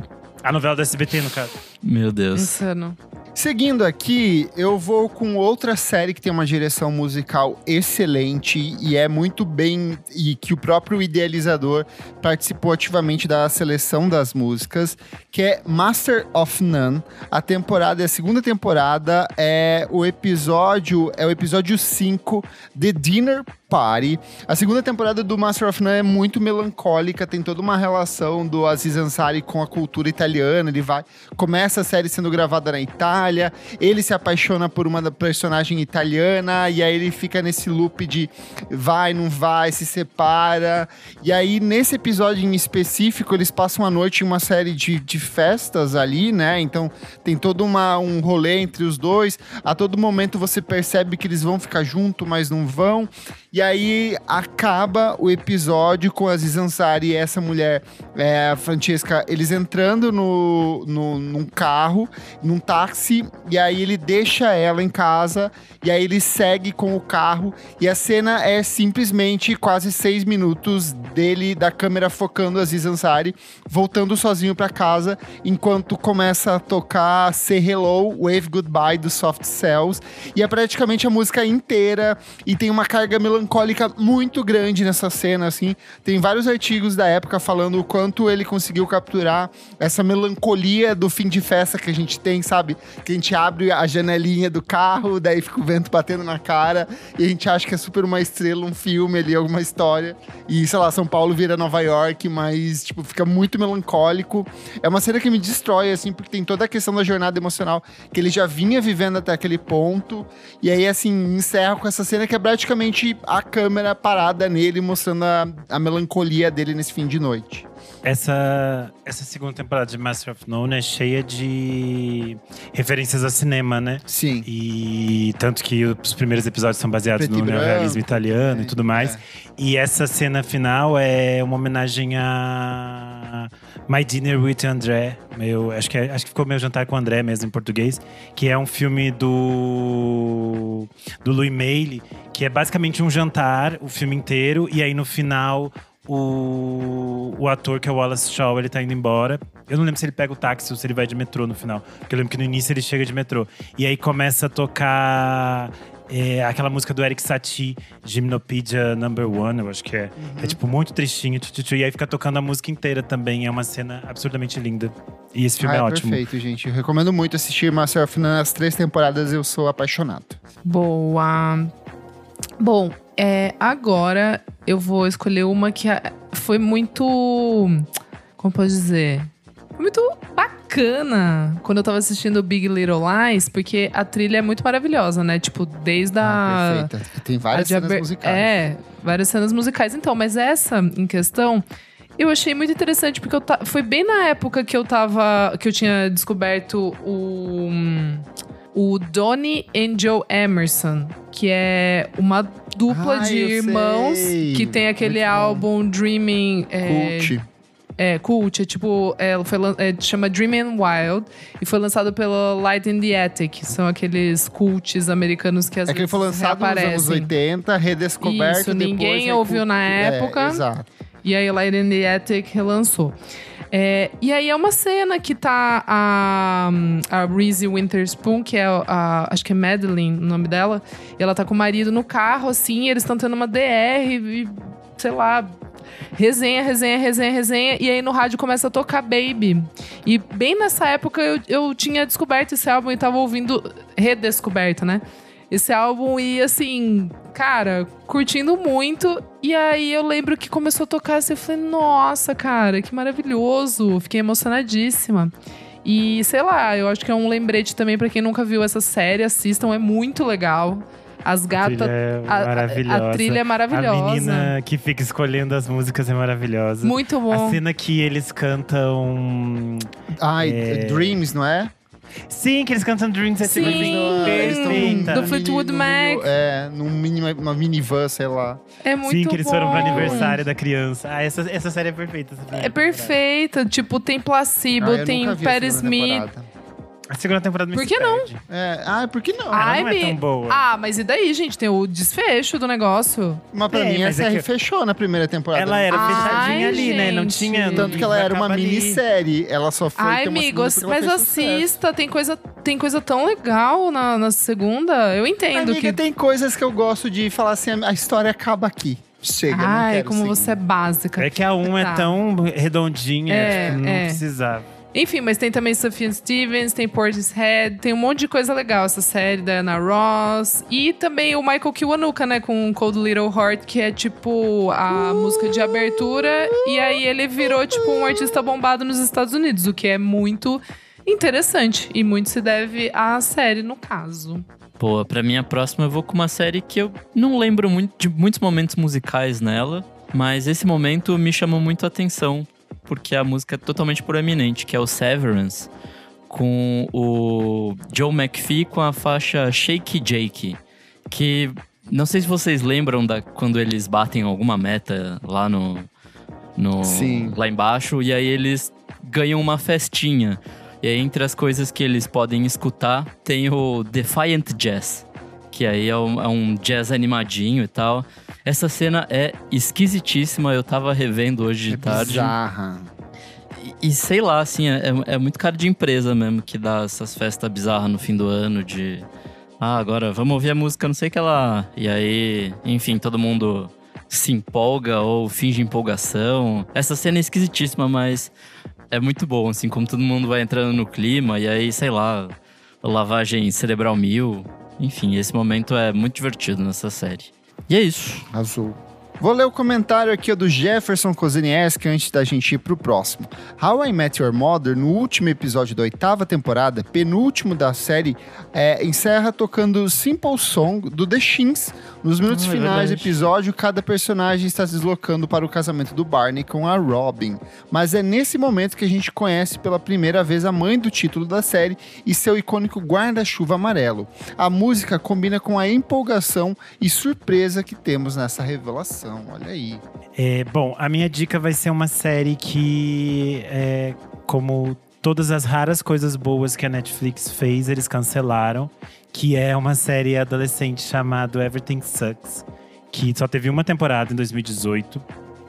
A novela do SBT, no caso. Meu Deus. Insano. Seguindo aqui, eu vou com outra série que tem uma direção musical excelente e é muito bem. e que o próprio idealizador participou ativamente da seleção das músicas, que é Master of None. A temporada, a segunda temporada é o episódio. É o episódio 5, The Dinner Party. A segunda temporada do Master of None é muito melancólica, tem toda uma relação do Aziz Ansari com a cultura italiana. Ele vai. Começa a série sendo gravada na Itália, ele se apaixona por uma personagem italiana, e aí ele fica nesse loop de vai, não vai, se separa. E aí, nesse episódio em específico, eles passam a noite em uma série de, de festas ali, né? Então tem todo uma, um rolê entre os dois. A todo momento você percebe que eles vão ficar junto, mas não vão. E aí acaba o episódio com a Aziz Ansari e essa mulher, é, a Francesca, eles entrando no, no, num carro, num táxi, e aí ele deixa ela em casa, e aí ele segue com o carro, e a cena é simplesmente quase seis minutos dele, da câmera focando a Aziz Ansari, voltando sozinho pra casa, enquanto começa a tocar Say Hello, Wave Goodbye do Soft Cells, e é praticamente a música inteira, e tem uma carga melancólica melancólica muito grande nessa cena, assim. Tem vários artigos da época falando o quanto ele conseguiu capturar essa melancolia do fim de festa que a gente tem, sabe? Que a gente abre a janelinha do carro, daí fica o vento batendo na cara e a gente acha que é super uma estrela, um filme ali, alguma história. E, sei lá, São Paulo vira Nova York, mas, tipo, fica muito melancólico. É uma cena que me destrói, assim, porque tem toda a questão da jornada emocional que ele já vinha vivendo até aquele ponto. E aí, assim, encerra com essa cena que é praticamente a câmera parada nele, mostrando a, a melancolia dele nesse fim de noite. Essa, essa segunda temporada de Master of None é cheia de referências a cinema, né? Sim. E tanto que os primeiros episódios são baseados Preto no neorrealismo italiano É, e tudo mais. é. E essa cena final é uma homenagem a My Dinner with André. Meu, acho, que é- acho que ficou meu jantar com o André mesmo em português. Que é um filme do, do Louis Malle, que é basicamente um jantar, o filme inteiro. E aí no final o, o ator, que é o Wallace Shaw, ele tá indo embora. Eu não lembro se ele pega o táxi ou se ele vai de metrô no final. Porque eu lembro que no início ele chega de metrô. E aí começa a tocar é, aquela música do Eric Satie, Gymnopedia Number One, eu acho que é. É tipo muito tristinho. tchu, tchu, tchu, e aí fica tocando a música inteira também. É uma cena absurdamente linda. E esse filme Ah, é é ótimo. perfeito, gente. Eu recomendo muito assistir Master of None. As três temporadas eu sou apaixonado. Boa. Bom, é, agora eu vou escolher uma que a- foi muito. Como posso dizer? Foi muito bacana quando eu tava assistindo Big Little Lies, porque a trilha é muito maravilhosa, né? Tipo, desde a. Ah, perfeita. Tem várias cenas aber- musicais. É, várias cenas musicais. Então, mas essa em questão, eu achei muito interessante, porque eu ta- foi bem na época que eu tava. que eu tinha descoberto o. O Donnie and Joe Emerson, que é uma dupla Ah, de irmãos sei. que tem aquele Muito bom. álbum Dreaming. É, Cult. é, Cult, é tipo, é, foi, é, chama Dreaming Wild e foi lançado pela Light in the Attic, são aqueles cults americanos que às É que ele vezes foi lançado nos anos reaparecem. 80, redescoberto Isso, depois. ninguém ouviu na É, época. exato. E aí Light in the Attic relançou. É, e aí é uma cena que tá a, a Reese Witherspoon, que é a, acho que é Madeline o nome dela, e ela tá com o marido no carro, assim, eles estão tendo uma DR e, sei lá, resenha, resenha, resenha, resenha, e aí no rádio começa a tocar Baby. E bem nessa época eu, eu tinha descoberto esse álbum e tava ouvindo, redescoberto, né? Esse álbum e assim, cara, curtindo muito. E aí eu lembro que começou a tocar assim, eu falei, nossa, cara, que maravilhoso. Fiquei emocionadíssima. E sei lá, eu acho que é um lembrete também pra quem nunca viu essa série, assistam, é muito legal. As A gatas. trilha é a- a- a trilha é maravilhosa. A menina que fica escolhendo as músicas é maravilhosa. Muito A bom. cena que eles cantam. Ai, É. Dreams, não é? Sim, que eles cantam Dreams é tipo Sim. Eles estão num- perfeita. Do num Fleetwood mini- Mac. num- É, num mini, uma minivan, sei lá. É muito Sim, que eles foram pro bom. aniversário da criança. Ah, essa, essa série é perfeita. essa primeira É perfeita. Tipo, tem Placebo, Ah, eu tem nunca vi a Patti segunda Smith. temporada. A segunda temporada me Por que não? perde. É, ah, por que não? Ela Ai, não é me- tão boa. Ah, mas e daí, gente? Tem o desfecho do negócio. Mas pra É, mim, a mas é série que- fechou na primeira temporada. Ela era Ai, fechadinha ali, né? Não gente. tinha. Tanto que ela era uma acaba ali. minissérie. Ela só foi Ai, ter uma segunda porque mas ela fez sucesso. assista. Tem coisa, tem coisa tão legal na, na segunda. Eu entendo Amiga, que. tem coisas que eu gosto de falar assim, a história acaba aqui. Chega, não Ai, quero como seguir. você é básica. É que a 1 é Tá. tão redondinha, É, tipo, não é. precisava. Enfim, mas tem também Sufjan Stevens, tem Portishead, tem um monte de coisa legal essa série da Anna Ross. E também o Michael Kiwanuka, né, com Cold Little Heart, que é tipo a música de abertura. E aí ele virou tipo um artista bombado nos Estados Unidos, o que é muito interessante. E muito se deve à série, no caso. Pô, pra minha próxima eu vou com uma série que eu não lembro muito de muitos momentos musicais nela, mas esse momento me chamou muito a atenção, porque a música é totalmente proeminente, que é o Severance, com o Joe McPhee com a faixa Shake Jake, que não sei se vocês lembram da quando eles batem alguma meta lá no, no Sim. lá embaixo e aí eles ganham uma festinha. E aí, entre as coisas que eles podem escutar, tem o Defiant Jazz, que aí é um, é um jazz animadinho e tal. Essa cena é esquisitíssima, eu tava revendo hoje de É tarde. bizarra. E, e sei lá, assim, é, é muito cara de empresa mesmo que dá essas festas bizarras no fim do ano de Ah, agora vamos ouvir a música, não sei o que lá. E aí, enfim, todo mundo se empolga ou finge empolgação. Essa cena é esquisitíssima, mas é muito bom, assim, como todo mundo vai entrando no clima. E aí, sei lá, lavagem cerebral mil. Enfim, esse momento é muito divertido nessa série. E é isso. Azul. Vou ler o comentário aqui do Jefferson Kozenieski antes da gente ir pro próximo. How I Met Your Mother, no último episódio da oitava temporada, penúltimo da série, é, encerra tocando Simple Song do The Shins. Nos minutos Ah, é finais do episódio, cada personagem está se deslocando para o casamento do Barney com a Robin. Mas é nesse momento que a gente conhece pela primeira vez a mãe do título da série e seu icônico guarda-chuva amarelo. A música combina com a empolgação e surpresa que temos nessa revelação. Olha aí. É, bom, a minha dica vai ser uma série que, é, como todas as raras coisas boas que a Netflix fez, eles cancelaram. Que é uma série adolescente chamada Everything Sucks, que só teve uma temporada em 2018.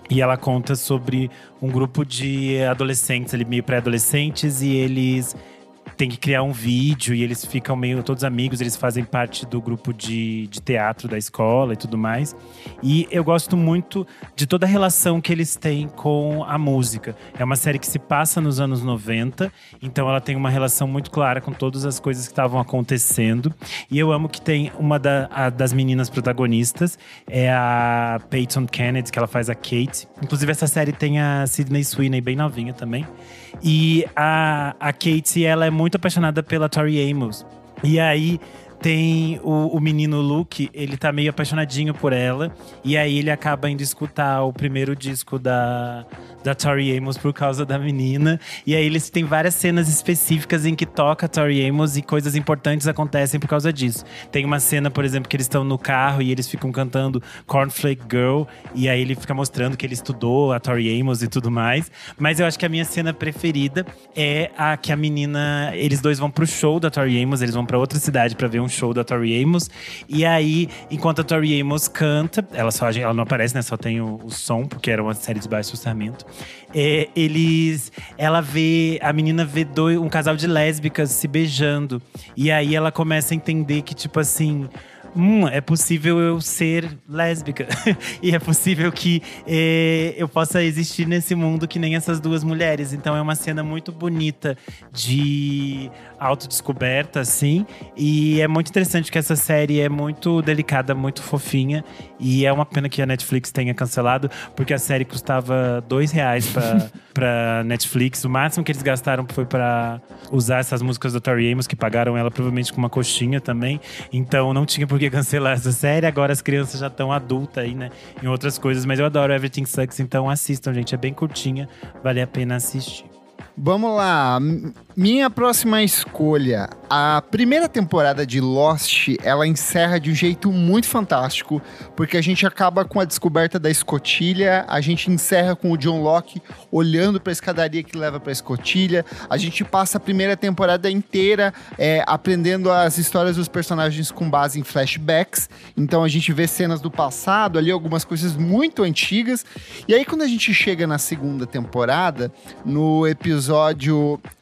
E ela conta sobre um grupo de adolescentes, ali, meio pré-adolescentes, e eles têm que criar um vídeo e eles ficam meio todos amigos, eles fazem parte do grupo de, de teatro da escola e tudo mais. E eu gosto muito de toda a relação que eles têm com a música. É uma série que se passa nos anos 90, então ela tem uma relação muito clara com todas as coisas que estavam acontecendo. E eu amo que tem uma da- a- das meninas protagonistas, é a Peyton Kennedy, que ela faz a Kate. Inclusive, essa série tem a Sydney Sweeney, bem novinha também. E a, a Kate, ela é muito apaixonada pela Tori Amos. E aí tem o, o menino Luke, ele tá meio apaixonadinho por ela. E aí ele acaba indo escutar o primeiro disco da, da Tori Amos por causa da menina. E aí eles têm várias cenas específicas em que toca Tori Amos e coisas importantes acontecem por causa disso. Tem uma cena, por exemplo, que eles estão no carro e eles ficam cantando Cornflake Girl. E aí ele fica mostrando que ele estudou a Tori Amos e tudo mais. Mas eu acho que a minha cena preferida é a que a menina. Eles dois vão pro show da Tori Amos, eles vão pra outra cidade pra ver um show da Tori Amos. E aí, enquanto a Tori Amos canta, ela só ela não aparece, né? Só tem o, o som, porque era uma série de baixo orçamento. É, eles. Ela vê. A menina vê dois, um casal de lésbicas se beijando. E aí ela começa a entender que, tipo assim. Hum, é possível eu ser lésbica. e é possível que eh, eu possa existir nesse mundo que nem essas duas mulheres. Então é uma cena muito bonita de autodescoberta, assim. E é muito interessante que essa série é muito delicada, muito fofinha. E é uma pena que a Netflix tenha cancelado, porque a série custava dois reais pra, pra Netflix. O máximo que eles gastaram foi pra usar essas músicas da Tori Amos, que pagaram ela provavelmente com uma coxinha também. Então não tinha por que cancelar essa série. Agora as crianças já estão adultas aí, né? Em outras coisas. Mas eu adoro Everything Sucks, então assistam, gente. É bem curtinha, vale a pena assistir. Vamos lá, minha próxima escolha. A primeira temporada de Lost, ela encerra de um jeito muito fantástico, porque a gente acaba com a descoberta da escotilha, a gente encerra com o John Locke olhando para a escadaria que leva para a escotilha, a gente passa a primeira temporada inteira é, aprendendo as histórias dos personagens com base em flashbacks, então a gente vê cenas do passado ali, algumas coisas muito antigas, e aí quando a gente chega na segunda temporada, no episódio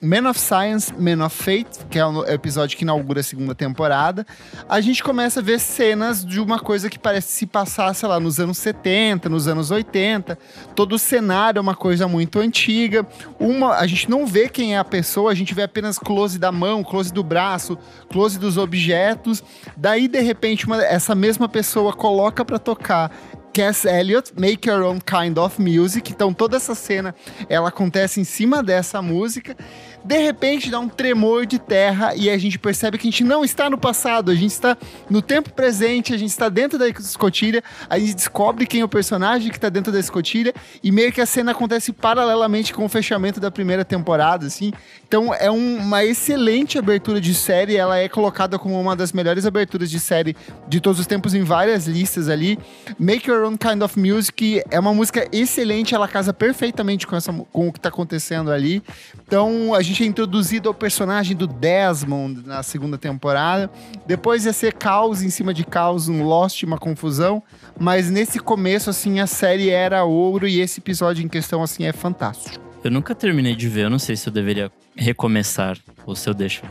Man of Science, Man of Fate, que é o episódio que inaugura a segunda temporada, a gente começa a ver cenas de uma coisa que parece se passar, sei lá, nos anos 70, nos anos 80. Todo o cenário é uma coisa muito antiga. Uma, a gente não vê quem é a pessoa, a gente vê apenas close da mão, close do braço, close dos objetos. Daí, de repente, uma- essa mesma pessoa coloca pra tocar Cass Elliot, Make Your Own Kind of Music. Então toda essa cena ela acontece em cima dessa música. De repente dá um tremor de terra e a gente percebe que a gente não está no passado, a gente está no tempo presente, a gente está dentro da escotilha, a gente descobre quem é o personagem que está dentro da escotilha e meio que a cena acontece paralelamente com o fechamento da primeira temporada, assim. Então é um- uma excelente abertura de série, ela é colocada como uma das melhores aberturas de série de todos os tempos em várias listas ali. Make Your Own Kind of Music é uma música excelente, ela casa perfeitamente com, essa, com o que tá acontecendo ali. Então a gente é introduzido ao personagem do Desmond na segunda temporada. Depois ia ser caos em cima de caos, um Lost, uma confusão. Mas nesse começo, assim, a série era ouro e esse episódio em questão, assim, é fantástico. Eu nunca terminei de ver, eu não sei se eu deveria recomeçar ou se eu deixo.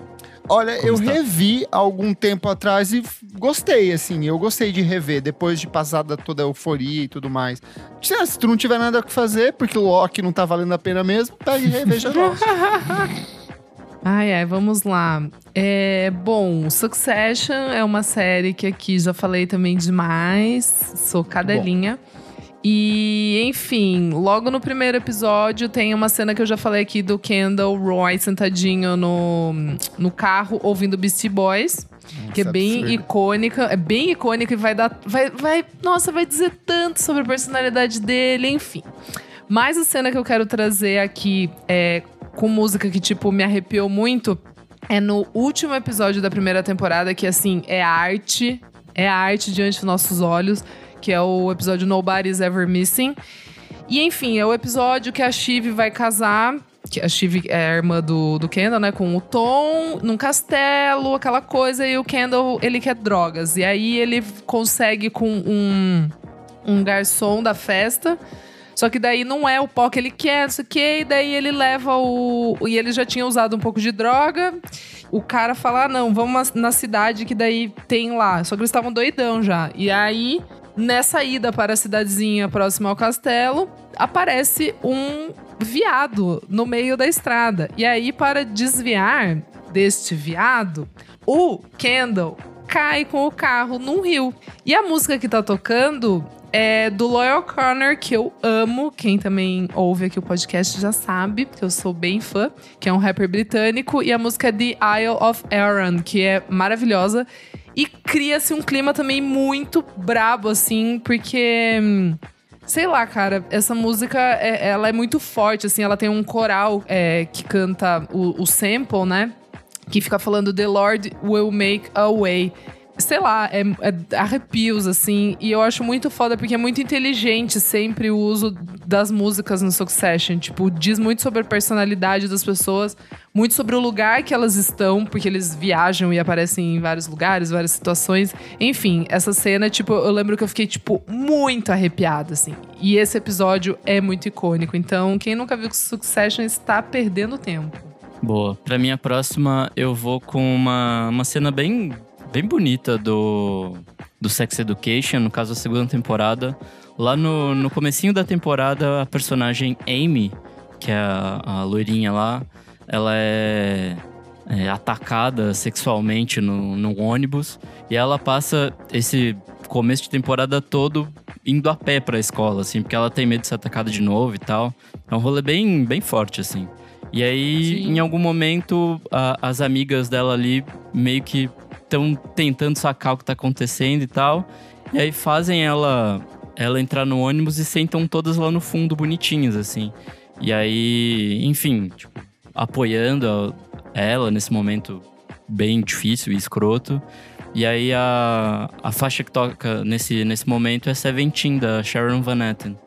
Olha, Como eu está? revi algum tempo atrás e gostei, assim. Eu gostei de rever, depois de passar da toda a euforia e tudo mais. Se, se tu não tiver nada o que fazer, porque o Loki não tá valendo a pena mesmo, pega e reveja logo. Ai, ai, vamos lá. É, bom, Succession é uma série que aqui já falei também demais. Sou cadelinha. E, enfim, logo no primeiro episódio tem uma cena que eu já falei aqui do Kendall Roy sentadinho no, no carro ouvindo Beastie Boys. Que é Nossa, bem absurdo. icônica, é bem icônica e vai dar. Vai, vai, nossa, vai dizer tanto sobre a personalidade dele, enfim. Mas a cena que eu quero trazer aqui é com música que, tipo, me arrepiou muito é no último episódio da primeira temporada, que assim, é arte, é arte diante dos nossos olhos, que é o episódio Nobody's Ever Missing. E enfim, é o episódio que a Shiv vai casar. Que a Shiv é a irmã do, do Kendall, né? Com o Tom, num castelo, aquela coisa. E o Kendall, ele quer drogas. E aí ele consegue com um, um garçom da festa. Só que daí não é o pó que ele quer, não sei o quê. E daí ele leva o. E ele já tinha usado um pouco de droga. O cara fala: ah, não, vamos na cidade que daí tem lá. Só que eles estavam doidão já. E aí, nessa ida para a cidadezinha próxima ao castelo, aparece um viado no meio da estrada. E aí, para desviar deste viado, o Kendall cai com o carro num rio. E a música que tá tocando é do Loyal Corner, que eu amo. Quem também ouve aqui o podcast já sabe, que eu sou bem fã, que é um rapper britânico. E a música é The Isle of Aaron, que é maravilhosa. E cria-se um clima também muito brabo, assim, porque. Sei lá, cara, essa música, é- ela é muito forte, assim, ela tem um coral é, que canta o, o sample, né? Que fica falando The Lord will make a way. Sei lá, é, é arrepios, assim. E eu acho muito foda, porque é muito inteligente sempre o uso das músicas no Succession. Tipo, diz muito sobre a personalidade das pessoas, muito sobre o lugar que elas estão, porque eles viajam e aparecem em vários lugares, várias situações. Enfim, essa cena, tipo, eu lembro que eu fiquei, tipo, muito arrepiada, assim. E esse episódio é muito icônico. Então, quem nunca viu Succession está perdendo tempo. Boa. Pra minha próxima, eu vou com uma, uma cena bem, bem bonita do, do Sex Education, no caso, a segunda temporada. Lá no, no comecinho da temporada, a personagem Amy, que é a, a loirinha lá, ela é, é atacada sexualmente no, no ônibus. E ela passa esse começo de temporada todo indo a pé pra escola, assim, porque ela tem medo de ser atacada de novo e tal. É um rolê bem, bem forte, assim. E aí, Sim. em algum momento, a- as amigas dela ali meio que estão tentando sacar o que tá acontecendo e tal. E aí fazem ela ela entrar no ônibus e sentam todas lá no fundo, bonitinhas, assim. E aí, enfim, tipo, apoiando a- ela nesse momento bem difícil e escroto. E aí a, a faixa que toca nesse, nesse momento é Seventeen, da Sharon Van Etten.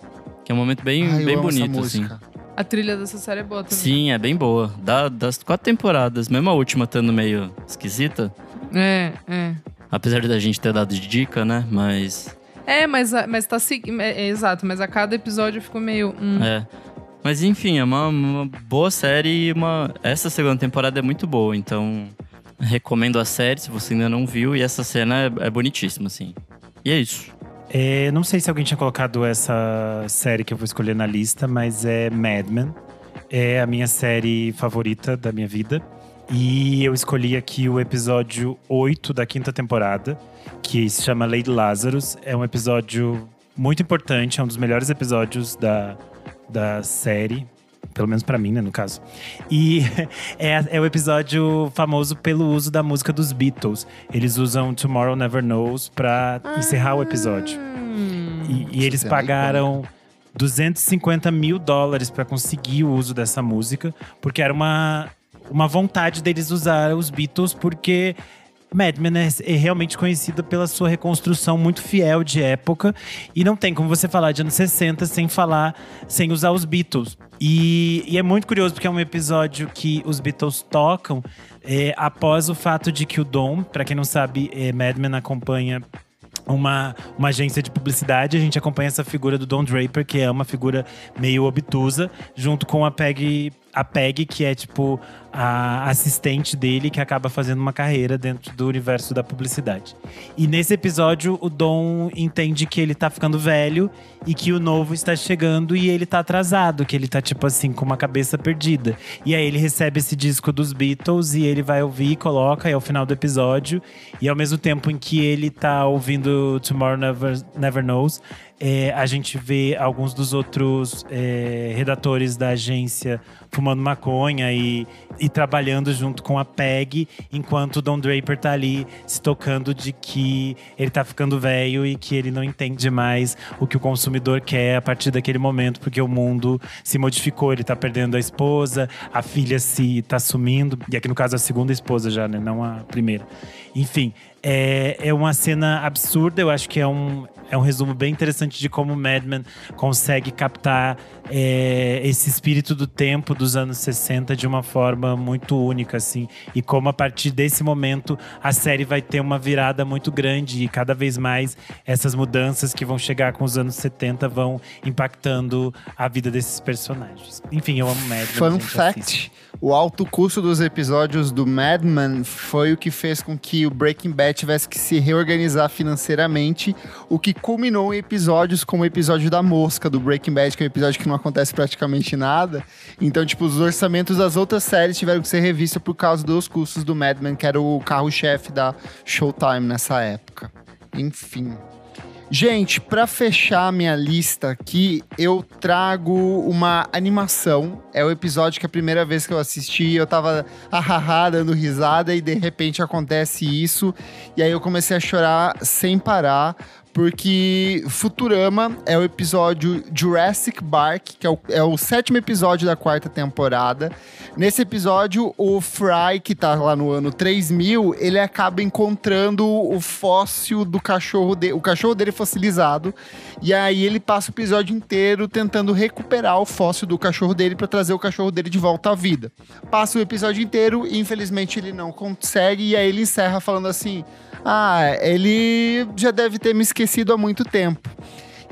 Que é um momento bem, Ai, bem bonito, assim. A trilha dessa série é boa também. Sim, é bem boa. Da- das quatro temporadas, mesmo a última estando meio esquisita. É, é. Apesar da gente ter dado de dica, né? Mas. É, mas, mas tá seguindo. É, é, exato, mas a cada episódio eu fico meio. hum. É. Mas enfim, é uma, uma boa série e uma. Essa segunda temporada é muito boa, então. Recomendo a série se você ainda não viu. E essa cena é, é bonitíssima, assim. E é isso. É, não sei se alguém tinha colocado essa série que eu vou escolher na lista, mas é Mad Men. É a minha série favorita da minha vida. E eu escolhi aqui o episódio 8 da quinta temporada, que se chama Lady Lazarus. É um episódio muito importante, é um dos melhores episódios da, da série. Pelo menos pra mim, né, no caso. E é, é o episódio famoso pelo uso da música dos Beatles. Eles usam Tomorrow Never Knows pra encerrar o episódio. E, e eles cena pagaram 250 mil dólares pra conseguir o uso dessa música, porque era uma, uma vontade deles usar os Beatles, porque Mad Men é, é realmente conhecida pela sua reconstrução muito fiel de época. E não tem como você falar de anos 60 sem falar, sem usar os Beatles. E, e é muito curioso, porque é um episódio que os Beatles tocam é, após o fato de que o Dom, pra quem não sabe, é, Mad Men acompanha uma, uma agência de publicidade. A gente acompanha essa figura do Don Draper, que é uma figura meio obtusa, junto com a Peggy a Peg, que é tipo a assistente dele, que acaba fazendo uma carreira dentro do universo da publicidade. E nesse episódio, o Dom entende que ele tá ficando velho e que o novo está chegando e ele tá atrasado, que ele tá tipo assim, com uma cabeça perdida. E aí ele recebe esse disco dos Beatles e ele vai ouvir, coloca, e é o final do episódio. E ao mesmo tempo em que ele tá ouvindo Tomorrow Never, Never Knows, é, a gente vê alguns dos outros é, redatores da agência fumando maconha e, e trabalhando junto com a Peg, enquanto Don Draper tá ali se tocando de que ele tá ficando velho e que ele não entende mais o que o consumidor quer a partir daquele momento, porque o mundo se modificou, ele tá perdendo a esposa, a filha se tá sumindo, e aqui no caso a segunda esposa já, né, não a primeira. Enfim, é, é uma cena absurda, eu acho que é um, é um resumo bem interessante de como Mad Men consegue captar é, esse espírito do tempo dos anos 60 de uma forma muito única, assim. E como a partir desse momento a série vai ter uma virada muito grande e cada vez mais essas mudanças que vão chegar com os anos 70 vão impactando a vida desses personagens. Enfim, eu amo Mad Men. Fun gente, fact: assista. O alto custo dos episódios do Mad Men foi o que fez com que o Breaking Bad tivesse que se reorganizar financeiramente, o que culminou em episódios como o episódio da mosca do Breaking Bad, que é um episódio que não acontece praticamente nada. Então, tipo, os orçamentos das outras séries tiveram que ser revistos por causa dos custos do Mad Men, que era o carro-chefe da Showtime nessa época. Enfim. Gente, pra fechar minha lista aqui, eu trago uma animação. É o episódio que a primeira vez que eu assisti, eu tava ahaha, dando risada e de repente acontece isso. E aí eu comecei a chorar sem parar. Porque Futurama é o episódio Jurassic Park, que é o, é o sétimo episódio da quarta temporada. Nesse episódio, o Fry, que tá lá no ano 3000, ele acaba encontrando o fóssil do cachorro dele, o cachorro dele fossilizado. E aí ele passa o episódio inteiro tentando recuperar o fóssil do cachorro dele para trazer o cachorro dele de volta à vida. Passa o episódio inteiro e infelizmente ele não consegue e aí ele encerra falando assim: "Ah, ele já deve ter me esquecido há muito tempo".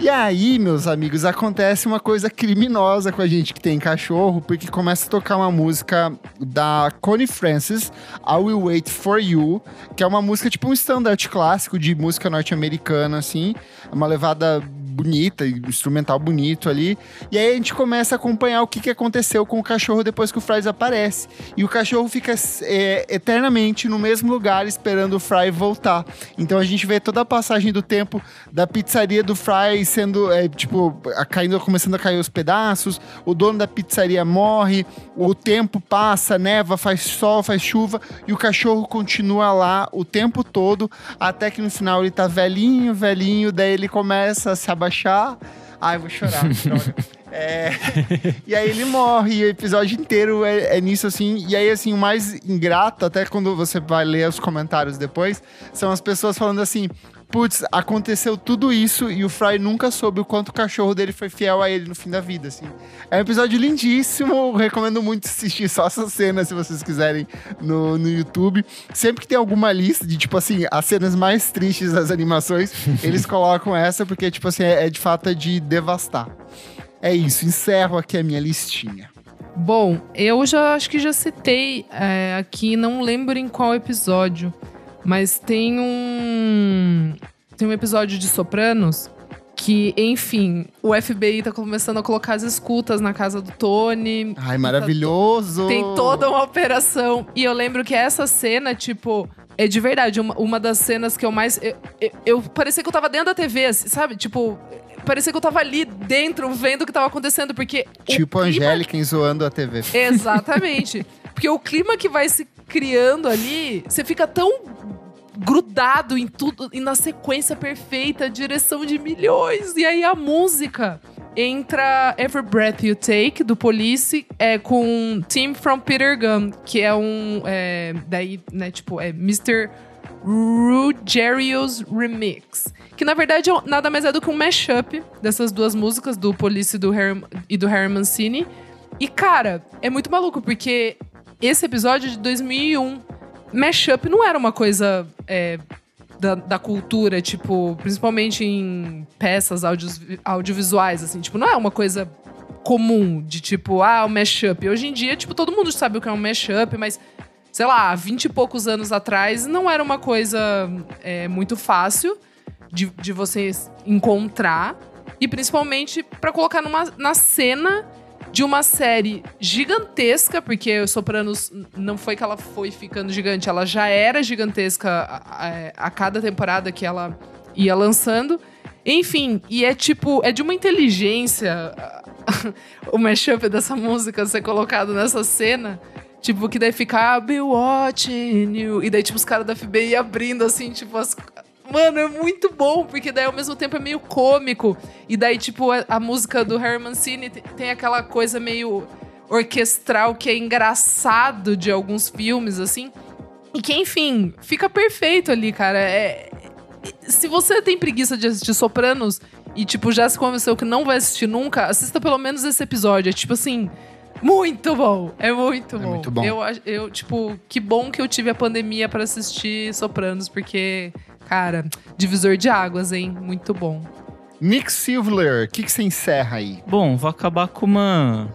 E aí, meus amigos, acontece uma coisa criminosa com a gente que tem cachorro, porque começa a tocar uma música da Connie Francis, I Will Wait For You, que é uma música tipo um standard clássico de música norte-americana, assim. Uma levada bonita, instrumental bonito ali. E aí a gente começa a acompanhar o que, que aconteceu com o cachorro depois que o Fry desaparece. E o cachorro fica é, eternamente no mesmo lugar esperando o Fry voltar. Então a gente vê toda a passagem do tempo da pizzaria do Fry sendo, é, tipo, a- caindo, começando a cair os pedaços. O dono da pizzaria morre. O tempo passa, neva, faz sol, faz chuva. E o cachorro continua lá o tempo todo. Até que no final ele tá velhinho, velhinho. Daí ele começa a se abaixar. Ai, vou chorar. droga. É, e aí ele morre, e o episódio inteiro é, é nisso, assim. E aí, assim, o mais ingrato, até quando você vai ler os comentários depois, são as pessoas falando assim: putz, aconteceu tudo isso e o Fry nunca soube o quanto o cachorro dele foi fiel a ele no fim da vida, assim. É um episódio lindíssimo, recomendo muito assistir só essa cena, se vocês quiserem, no, no YouTube. Sempre que tem alguma lista de, tipo assim, as cenas mais tristes das animações, eles colocam essa, porque, tipo assim, é, é de fato é de devastar. É isso, encerro aqui a minha listinha. Bom, eu já acho que já citei é, aqui, não lembro em qual episódio, mas tem um tem um episódio de Sopranos que, enfim, o FBI tá começando a colocar as escutas na casa do Tony. Ai, maravilhoso! Tem toda uma operação. E eu lembro que essa cena, tipo, é de verdade, uma, uma das cenas que eu mais. Eu, eu, eu- parecia que eu tava dentro da TV, assim, sabe? Tipo, parecia que eu tava ali dentro vendo o que tava acontecendo, porque. Tipo clima Angélica zoando a TV. Exatamente. Porque o clima que vai se criando ali, você fica tão grudado em tudo e na sequência perfeita, direção de milhões. E aí a música entra Every Breath You Take do Police é com Team from Peter Gunn, que é um é, daí, né, tipo, é Mr. Ruggerio's Remix. Que na verdade é nada mais é do que um mashup dessas duas músicas, do Police e do Harry, e do Harry Mancini. E, cara, é muito maluco, porque esse episódio é de 2001. Mashup não era uma coisa é, da, da cultura, tipo, principalmente em peças audios- audiovisuais, assim. Tipo, não é uma coisa comum de tipo, ah, o mashup. Hoje em dia, tipo, todo mundo sabe o que é um mashup, mas sei lá, vinte e poucos anos atrás não era uma coisa é, muito fácil de, de você encontrar e principalmente para colocar numa, na cena de uma série gigantesca, porque Sopranos não foi que ela foi ficando gigante, ela já era gigantesca a, a, a cada temporada que ela ia lançando. Enfim, e é tipo, é de uma inteligência o mashup dessa música ser colocado nessa cena. Tipo, que daí fica, I'll be watching you. E daí, tipo, os caras da FBI abrindo, assim, tipo, as... Mano, é muito bom, porque daí ao mesmo tempo é meio cômico. E daí, tipo, a, a música do Harry Mancini tem aquela coisa meio orquestral que é engraçado de alguns filmes, assim. E que, enfim, fica perfeito ali, cara. É, se você tem preguiça de assistir Sopranos e, tipo, já se convenceu que não vai assistir nunca, assista pelo menos esse episódio. É tipo assim. Muito bom! É muito bom. É muito bom. Eu, eu, tipo, que bom que eu tive a pandemia para assistir Sopranos, porque, cara, divisor de águas, hein? Muito bom. Nick Silver, o que, que você encerra aí? Bom, vou acabar com uma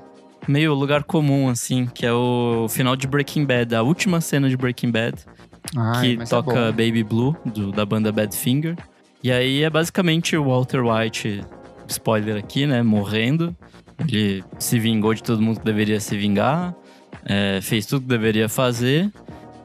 meio lugar comum, assim, que é o final de Breaking Bad, a última cena de Breaking Bad, Ai, que é toca bom. Baby Blue, do- da banda Badfinger. E aí é basicamente o Walter White, spoiler aqui, né, morrendo. Ele se vingou de todo mundo que deveria se vingar, é, fez tudo que deveria fazer,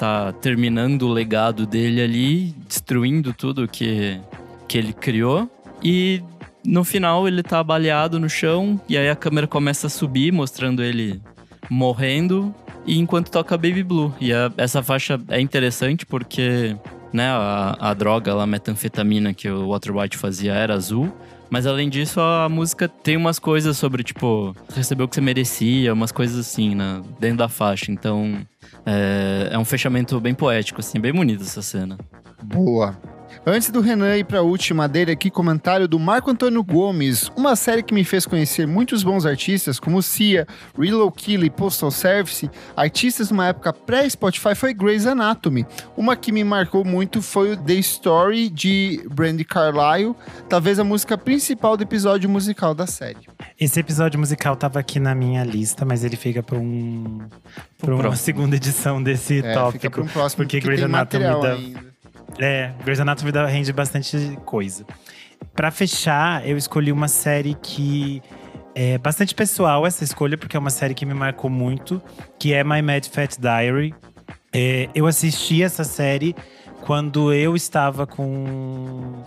tá terminando o legado dele ali, destruindo tudo que, que ele criou. E no final ele tá baleado no chão, e aí a câmera começa a subir, mostrando ele morrendo, e enquanto toca Baby Blue. E a- essa faixa é interessante porque né, a, a droga, a metanfetamina que o Walter White fazia era azul. Mas além disso, a música tem umas coisas sobre, tipo, recebeu o que você merecia, umas coisas assim, né, dentro da faixa. Então, é, é um fechamento bem poético, assim, bem bonito essa cena. Boa. Antes do Renan ir para a última dele aqui, comentário do Marco Antônio Gomes. Uma série que me fez conhecer muitos bons artistas, como Cia, Reload Kill e Postal Service, artistas numa época pré-Spotify, foi Grey's Anatomy. Uma que me marcou muito foi o The Story, de Brandy Carlile, talvez a música principal do episódio musical da série. Esse episódio musical tava aqui na minha lista, mas ele fica pra um pra uma próximo. segunda edição desse É, tópico. fica para um próximo, porque que Grey's Anatomy dá- ainda. É, Grey's Anatomy rende bastante coisa. Pra fechar, eu escolhi uma série que é bastante pessoal essa escolha, porque é uma série que me marcou muito, que é My Mad Fat Diary. É, eu assisti essa série quando eu estava com,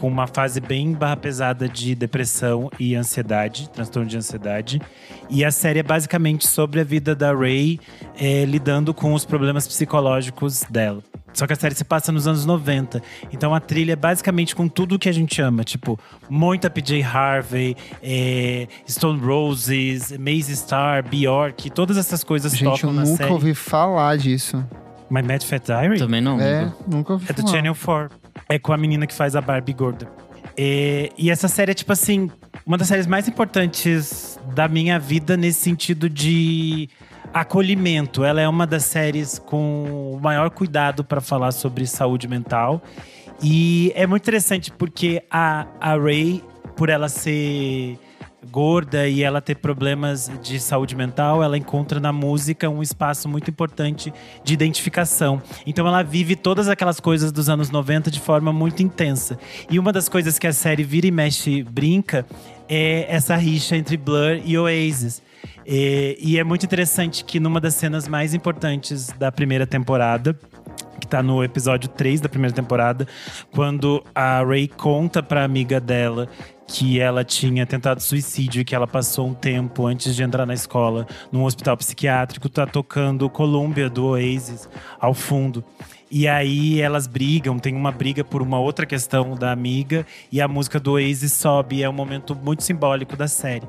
com uma fase bem barra pesada de depressão e ansiedade, transtorno de ansiedade. E a série é basicamente sobre a vida da Ray é, lidando com os problemas psicológicos dela. Só que a série se passa nos anos 90. Então a trilha é basicamente com tudo que a gente ama. Tipo, muita PJ Harvey, é, Stone Roses, Maze Star, Bjork, todas essas coisas Gente, eu tocam na nunca série. ouvi falar disso. My Mad Fat Diary? Também não. É, nunca. nunca ouvi É do falar. Channel 4. É com a menina que faz a Barbie gorda. É, e essa série é, tipo assim, uma das séries mais importantes da minha vida nesse sentido de acolhimento. Ela é uma das séries com o maior cuidado para falar sobre saúde mental. E é muito interessante porque a, a Ray, por ela ser gorda e ela ter problemas de saúde mental, ela encontra na música um espaço muito importante de identificação. Então ela vive todas aquelas coisas dos anos 90 de forma muito intensa. E uma das coisas que a série vira e mexe brinca é essa rixa entre Blur e Oasis. E, e é muito interessante que numa das cenas mais importantes da primeira temporada, tá no episódio 3 da primeira temporada, quando a Ray conta pra amiga dela que ela tinha tentado suicídio e que ela passou um tempo antes de entrar na escola num hospital psiquiátrico, tá tocando Columbia do Oasis ao fundo. E aí elas brigam, tem uma briga por uma outra questão da amiga e a música do Oasis sobe, é um momento muito simbólico da série.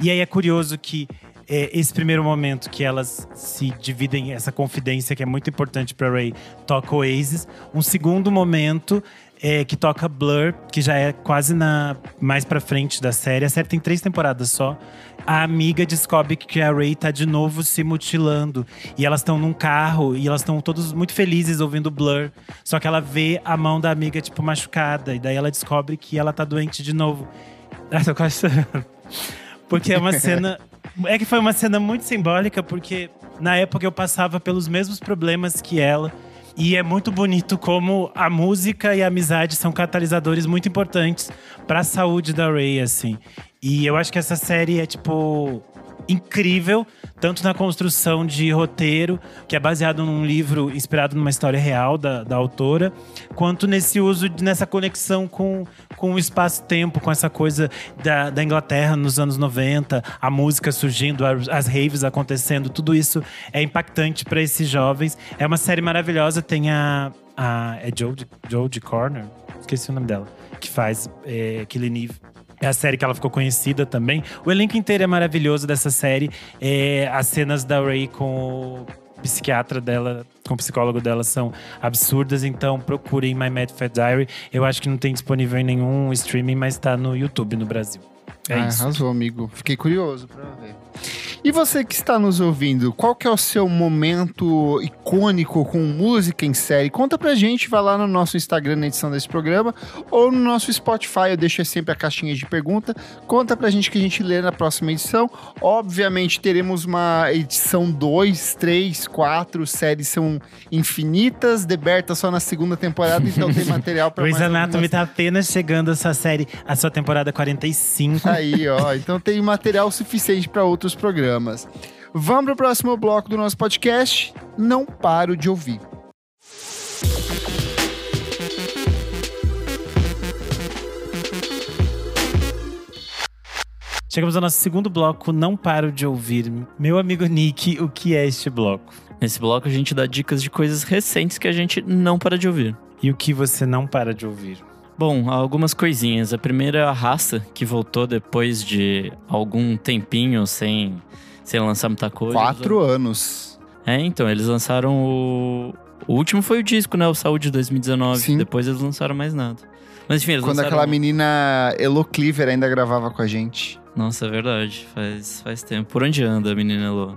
E aí é curioso que é, esse primeiro momento que elas se dividem essa confidência que é muito importante para Ray toca Oasis, um segundo momento é, que toca Blur, que já é quase na mais pra frente da série. A série tem três temporadas só. A amiga descobre que a Ray tá de novo se mutilando. E elas estão num carro e elas estão todos muito felizes ouvindo Blur. Só que ela vê a mão da amiga, tipo, machucada. E daí ela descobre que ela tá doente de novo. Ah, tô quase. Porque é uma cena. É que foi uma cena muito simbólica, porque na época eu passava pelos mesmos problemas que ela. E é muito bonito como a música e a amizade são catalisadores muito importantes para a saúde da Ray, assim. E eu acho que essa série é, tipo, incrível, tanto na construção de roteiro, que é baseado num livro inspirado numa história real da, da autora, quanto nesse uso, nessa conexão com, com o espaço-tempo, com essa coisa da, da Inglaterra nos anos 90, a música surgindo, as, raves acontecendo, tudo isso é impactante para esses jovens. É uma série maravilhosa, tem a. a é Jodie, Jodie Corner? Esqueci o nome dela. Que faz é, Killing Eve. É a série que ela ficou conhecida também. O elenco inteiro é maravilhoso dessa série. É, as cenas da Ray com o psiquiatra dela, com o psicólogo dela são absurdas. Então procurem My Mad Fat Diary. Eu acho que não tem disponível em nenhum streaming, mas tá no YouTube no Brasil. É ah, isso. arrasou, amigo. Fiquei curioso pra ver. E você que está nos ouvindo, qual que é o seu momento icônico com música em série? Conta pra gente, vai lá no nosso Instagram na edição desse programa ou no nosso Spotify, eu deixo sempre a caixinha de pergunta. Conta pra gente que a gente lê na próxima edição. Obviamente teremos uma edição 2, 3, 4, séries são infinitas, Deberta só na segunda temporada, então tem material pra Grey's Anatomy algumas- tá apenas chegando a sua série, a sua temporada 45. Aí, ó. Então tem material suficiente para outros programas. Vamos pro próximo bloco do nosso podcast. Não paro de ouvir. Chegamos ao nosso segundo bloco, não paro de ouvir. Meu amigo Nick, o que é este bloco? Nesse bloco a gente dá dicas de coisas recentes que a gente não para de ouvir. E o que você não para de ouvir? Bom, algumas coisinhas. A primeira é a Raça, que voltou depois de algum tempinho sem, sem lançar muita coisa. Quatro anos. É, então, eles lançaram o. O último foi o disco, né? O Saúde 2019. Sim. Depois eles lançaram mais nada. Mas enfim, eles Quando lançaram... aquela menina Elo Cleaver ainda gravava com a gente. Nossa, é verdade. Faz, faz tempo. Por onde anda a menina Elô?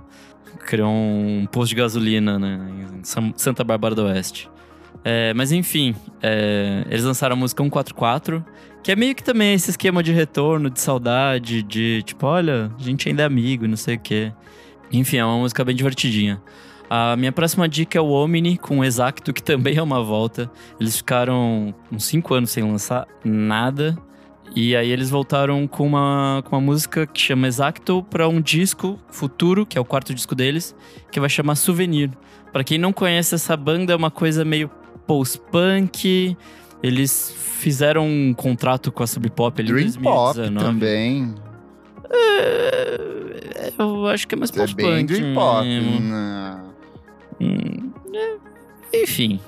Criou um posto de gasolina, né? Em Santa Bárbara do Oeste. É, mas enfim, é, eles lançaram a música 144, que é meio que também esse esquema de retorno, de saudade, de tipo, olha, a gente ainda é amigo não sei o quê. Enfim, é uma música bem divertidinha. A minha próxima dica é o Omni com o Exacto, que também é uma volta. Eles ficaram uns 5 anos sem lançar nada. E aí eles voltaram com uma, com uma música que chama Exacto para um disco futuro, que é o quarto disco deles, que vai chamar Souvenir. Pra quem não conhece essa banda, é uma coisa meio post-punk. Eles fizeram um contrato com a Sub Pop ali em Dream Pop 2019. também. É, eu acho que é mais É post-punk. bem Dream Pop. Não. Hum, é, enfim,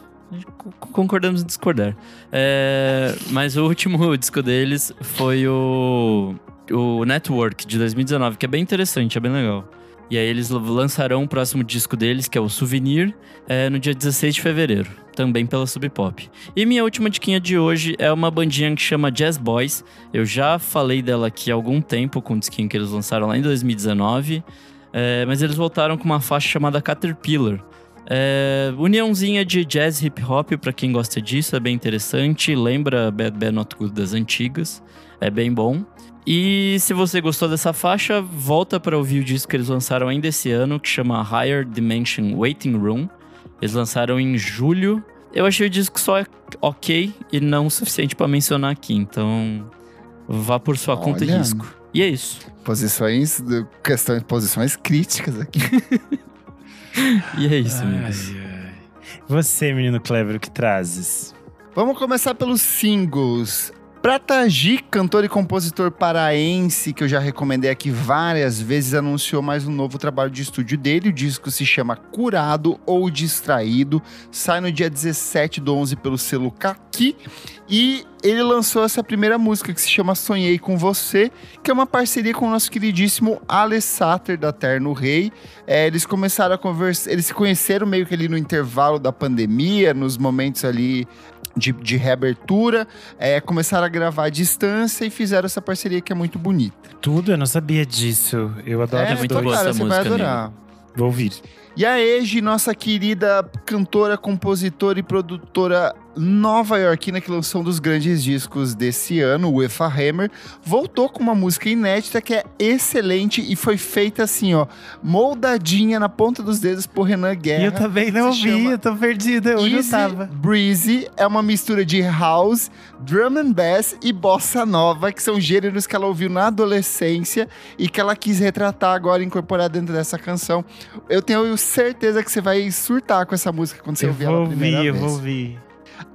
co- concordamos em discordar. É, mas o último disco deles foi o, o Network de 2019, que é bem interessante, é bem legal. E aí eles lançarão o próximo disco deles, que é o Souvenir, é, no dia 16 de fevereiro, também pela Sub Pop. E minha última diquinha de hoje é uma bandinha que chama Jazz Boys. Eu já falei dela aqui há algum tempo, com o disquinho que eles lançaram lá em 2019. É, mas eles voltaram com uma faixa chamada Caterpillar. É, uniãozinha de jazz hip hop pra quem gosta disso, é bem interessante. Lembra Bad Bad Not Good das antigas, é bem bom. E se você gostou dessa faixa, volta para ouvir o disco que eles lançaram ainda esse ano, que chama Higher Dimension Waiting Room. Eles lançaram em julho. Eu achei o disco só ok e não o suficiente pra mencionar aqui, então vá por sua conta e Olha. risco. E é isso. Posições, de- questões, posições críticas aqui. E é isso, amigos. Você, menino clever, o que trazes? Vamos começar pelos singles. Prata Gi, cantor e compositor paraense, que eu já recomendei aqui várias vezes, anunciou mais um novo trabalho de estúdio dele. O disco se chama Curado ou Distraído. Sai no dia 17 do 11 pelo selo Kaki. E ele lançou essa primeira música que se chama Sonhei com Você, que é uma parceria com o nosso queridíssimo Ale Satter, da Terno Rei. É, eles começaram a conversar, eles se conheceram meio que ali no intervalo da pandemia, nos momentos ali de, de reabertura, é, começaram a gravar à distância e fizeram essa parceria que é muito bonita. Tudo, eu não sabia disso. Eu adoro É muito boa cara, essa você vai música, adorar. Vou ouvir. E a Ege, nossa querida cantora, compositora e produtora nova-iorquina que lançou um dos grandes discos desse ano, o Efa Hammer, voltou com uma música inédita que é excelente e foi feita assim, ó, moldadinha na ponta dos dedos por Renan Guerra. E eu também não chama eu tô perdida. Eu Easy tava? Breezy é uma mistura de house, drum and bass e bossa nova, que são gêneros que ela ouviu na adolescência e que ela quis retratar agora, incorporar dentro dessa canção. Eu tenho certeza que você vai surtar com essa música quando você Eu ouvir vou ela a primeira ouvir, eu vez. vou ouvir.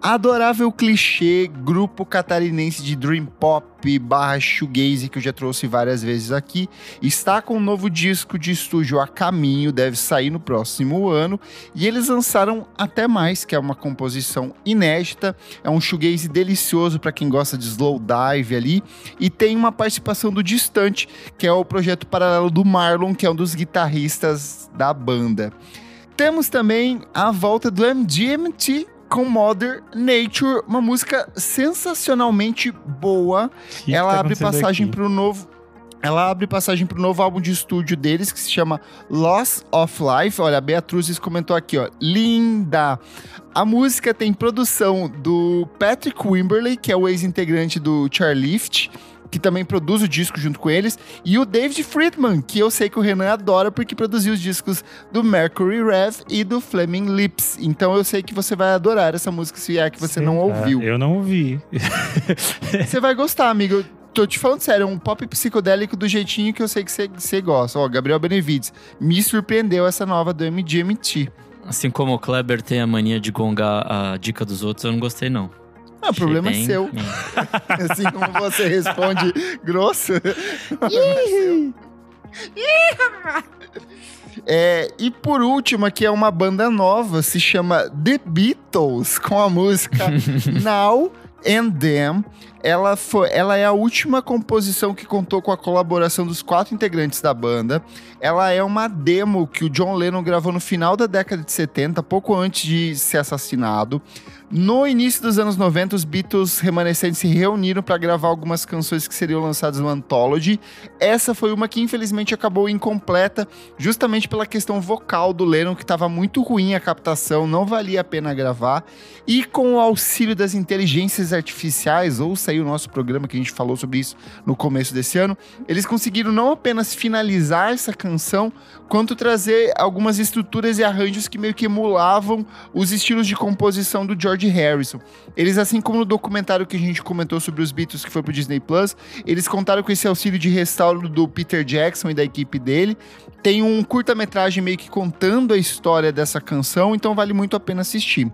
Adorável clichê, grupo catarinense de dream pop barra shoegaze que eu já trouxe várias vezes aqui, está com um novo disco de estúdio a caminho, deve sair no próximo ano, e eles lançaram Até Mais, que é uma composição inédita, é um shoegaze delicioso para quem gosta de slow dive ali, e tem uma participação do Distante, que é o projeto paralelo do Marlon, que é um dos guitarristas da banda. Temos também a volta do MGMT com Mother Nature, uma música sensacionalmente boa. Que que ela tá abre passagem para o novo. Ela abre passagem para o novo álbum de estúdio deles, que se chama Loss of Life. Olha, a Beatruzes comentou aqui, ó. Linda! A música tem produção do Patrick Wimberley, que é o ex-integrante do Charlift, que também produz o disco junto com eles, e o David Friedman, que eu sei que o Renan adora porque produziu os discos do Mercury Rev e do Flaming Lips. Então eu sei que você vai adorar essa música se é que você não Será? ouviu. Eu não ouvi. Você vai gostar, amigo. Tô te falando sério, é um pop psicodélico do jeitinho que eu sei que você- você gosta. Ó, Gabriel Benevides, me surpreendeu essa nova do MGMT. Assim como o Kleber tem a mania de gongar a dica dos outros, eu não gostei, não. Ah, o problema é bem- seu. Assim como você responde grosso. é. É, e por último, aqui é uma banda nova, se chama The Beatles, com a música Now and Them. Ela, foi, ela é a última composição que contou com a colaboração dos quatro integrantes da banda. Ela é uma demo que o John Lennon gravou no final da década de 70, pouco antes de ser assassinado. No início dos anos 90, os Beatles remanescentes se reuniram para gravar algumas canções que seriam lançadas no Anthology. Essa foi uma que infelizmente acabou incompleta, justamente pela questão vocal do Lennon, que estava muito ruim a captação, não valia a pena gravar. E com o auxílio das inteligências artificiais, ou o nosso programa que a gente falou sobre isso no começo desse ano, eles conseguiram não apenas finalizar essa canção, quanto trazer algumas estruturas e arranjos que meio que emulavam os estilos de composição do George Harrison. Eles, assim como no documentário que a gente comentou sobre os Beatles que foi pro Disney Plus, eles contaram com esse auxílio de restauro do Peter Jackson e da equipe dele. Tem um curta-metragem meio que contando a história dessa canção, então vale muito a pena assistir.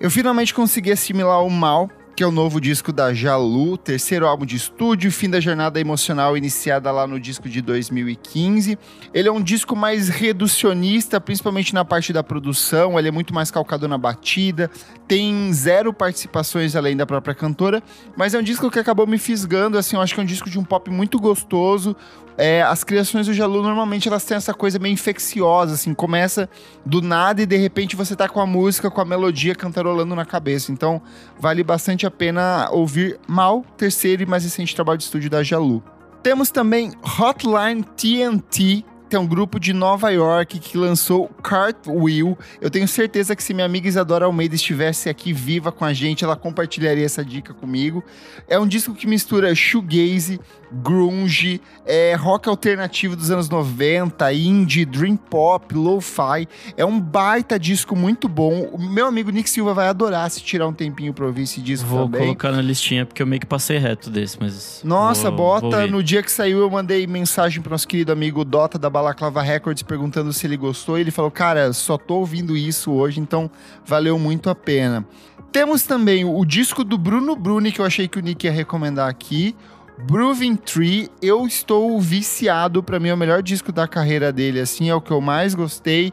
Eu finalmente consegui assimilar o Mal, que é o novo disco da Jalu, terceiro álbum de estúdio, fim da jornada emocional iniciada lá no disco de 2015. Ele é um disco mais reducionista, principalmente na parte da produção, ele é muito mais calcado na batida, tem zero participações além da própria cantora, mas é um disco que acabou me fisgando, assim, eu acho que é um disco de um pop muito gostoso. É, as criações do Jalu normalmente elas têm essa coisa meio infecciosa, assim, começa do nada e de repente você tá com a música, com a melodia cantarolando na cabeça. Então, vale bastante a pena ouvir Mal, terceiro e mais recente trabalho de estúdio da Jalu. Temos também Hotline TNT, que é um grupo de Nova York que lançou Cartwheel. Eu tenho certeza que se minha amiga Isadora Almeida estivesse aqui viva com a gente, ela compartilharia essa dica comigo. É um disco que mistura shoegaze, grunge, é, rock alternativo dos anos 90, indie, dream pop, lo-fi. É um baita disco muito bom. O meu amigo Nick Silva vai adorar se tirar um tempinho pra ouvir esse disco Vou também. colocar na listinha, porque eu meio que passei reto desse, mas. Nossa, vou- bota. vou no dia que saiu, eu mandei mensagem pro nosso querido amigo Dota da Balaclava Records perguntando se ele gostou. E ele falou: Cara, só tô ouvindo isso hoje, então valeu muito a pena. Temos também o disco do Bruno Bruni, que eu achei que o Nick ia recomendar aqui. Proving Tree, eu estou viciado. Pra mim, é o melhor disco da carreira dele, assim, é o que eu mais gostei.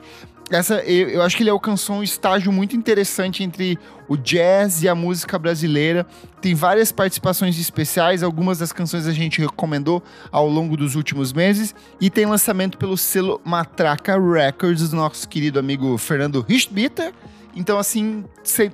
Essa, eu, eu acho que ele alcançou um estágio muito interessante entre o jazz e a música brasileira. Tem várias participações especiais, algumas das canções a gente recomendou ao longo dos últimos meses. E tem lançamento pelo selo Matraca Records do nosso querido amigo Fernando Richtbitter Então, assim,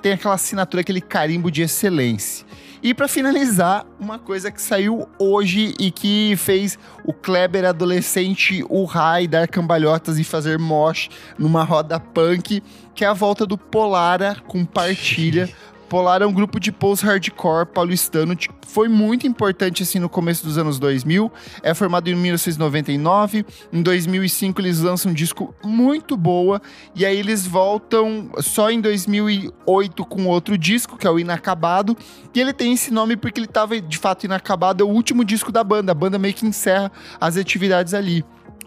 tem aquela assinatura, aquele carimbo de excelência. E para finalizar, uma coisa que saiu hoje e que fez o Kleber adolescente urrar e dar cambalhotas e fazer mosh numa roda punk, que é a volta do Polara com partilha. Polar é um grupo de post-hardcore paulistano, tipo, foi muito importante assim no começo dos anos 2000. É formado em 1999, em 2005 eles lançam um disco muito boa e aí eles voltam só em 2008 com outro disco, que é o Inacabado, e ele tem esse nome porque ele estava de fato inacabado, é o último disco da banda, a banda meio que encerra as atividades ali.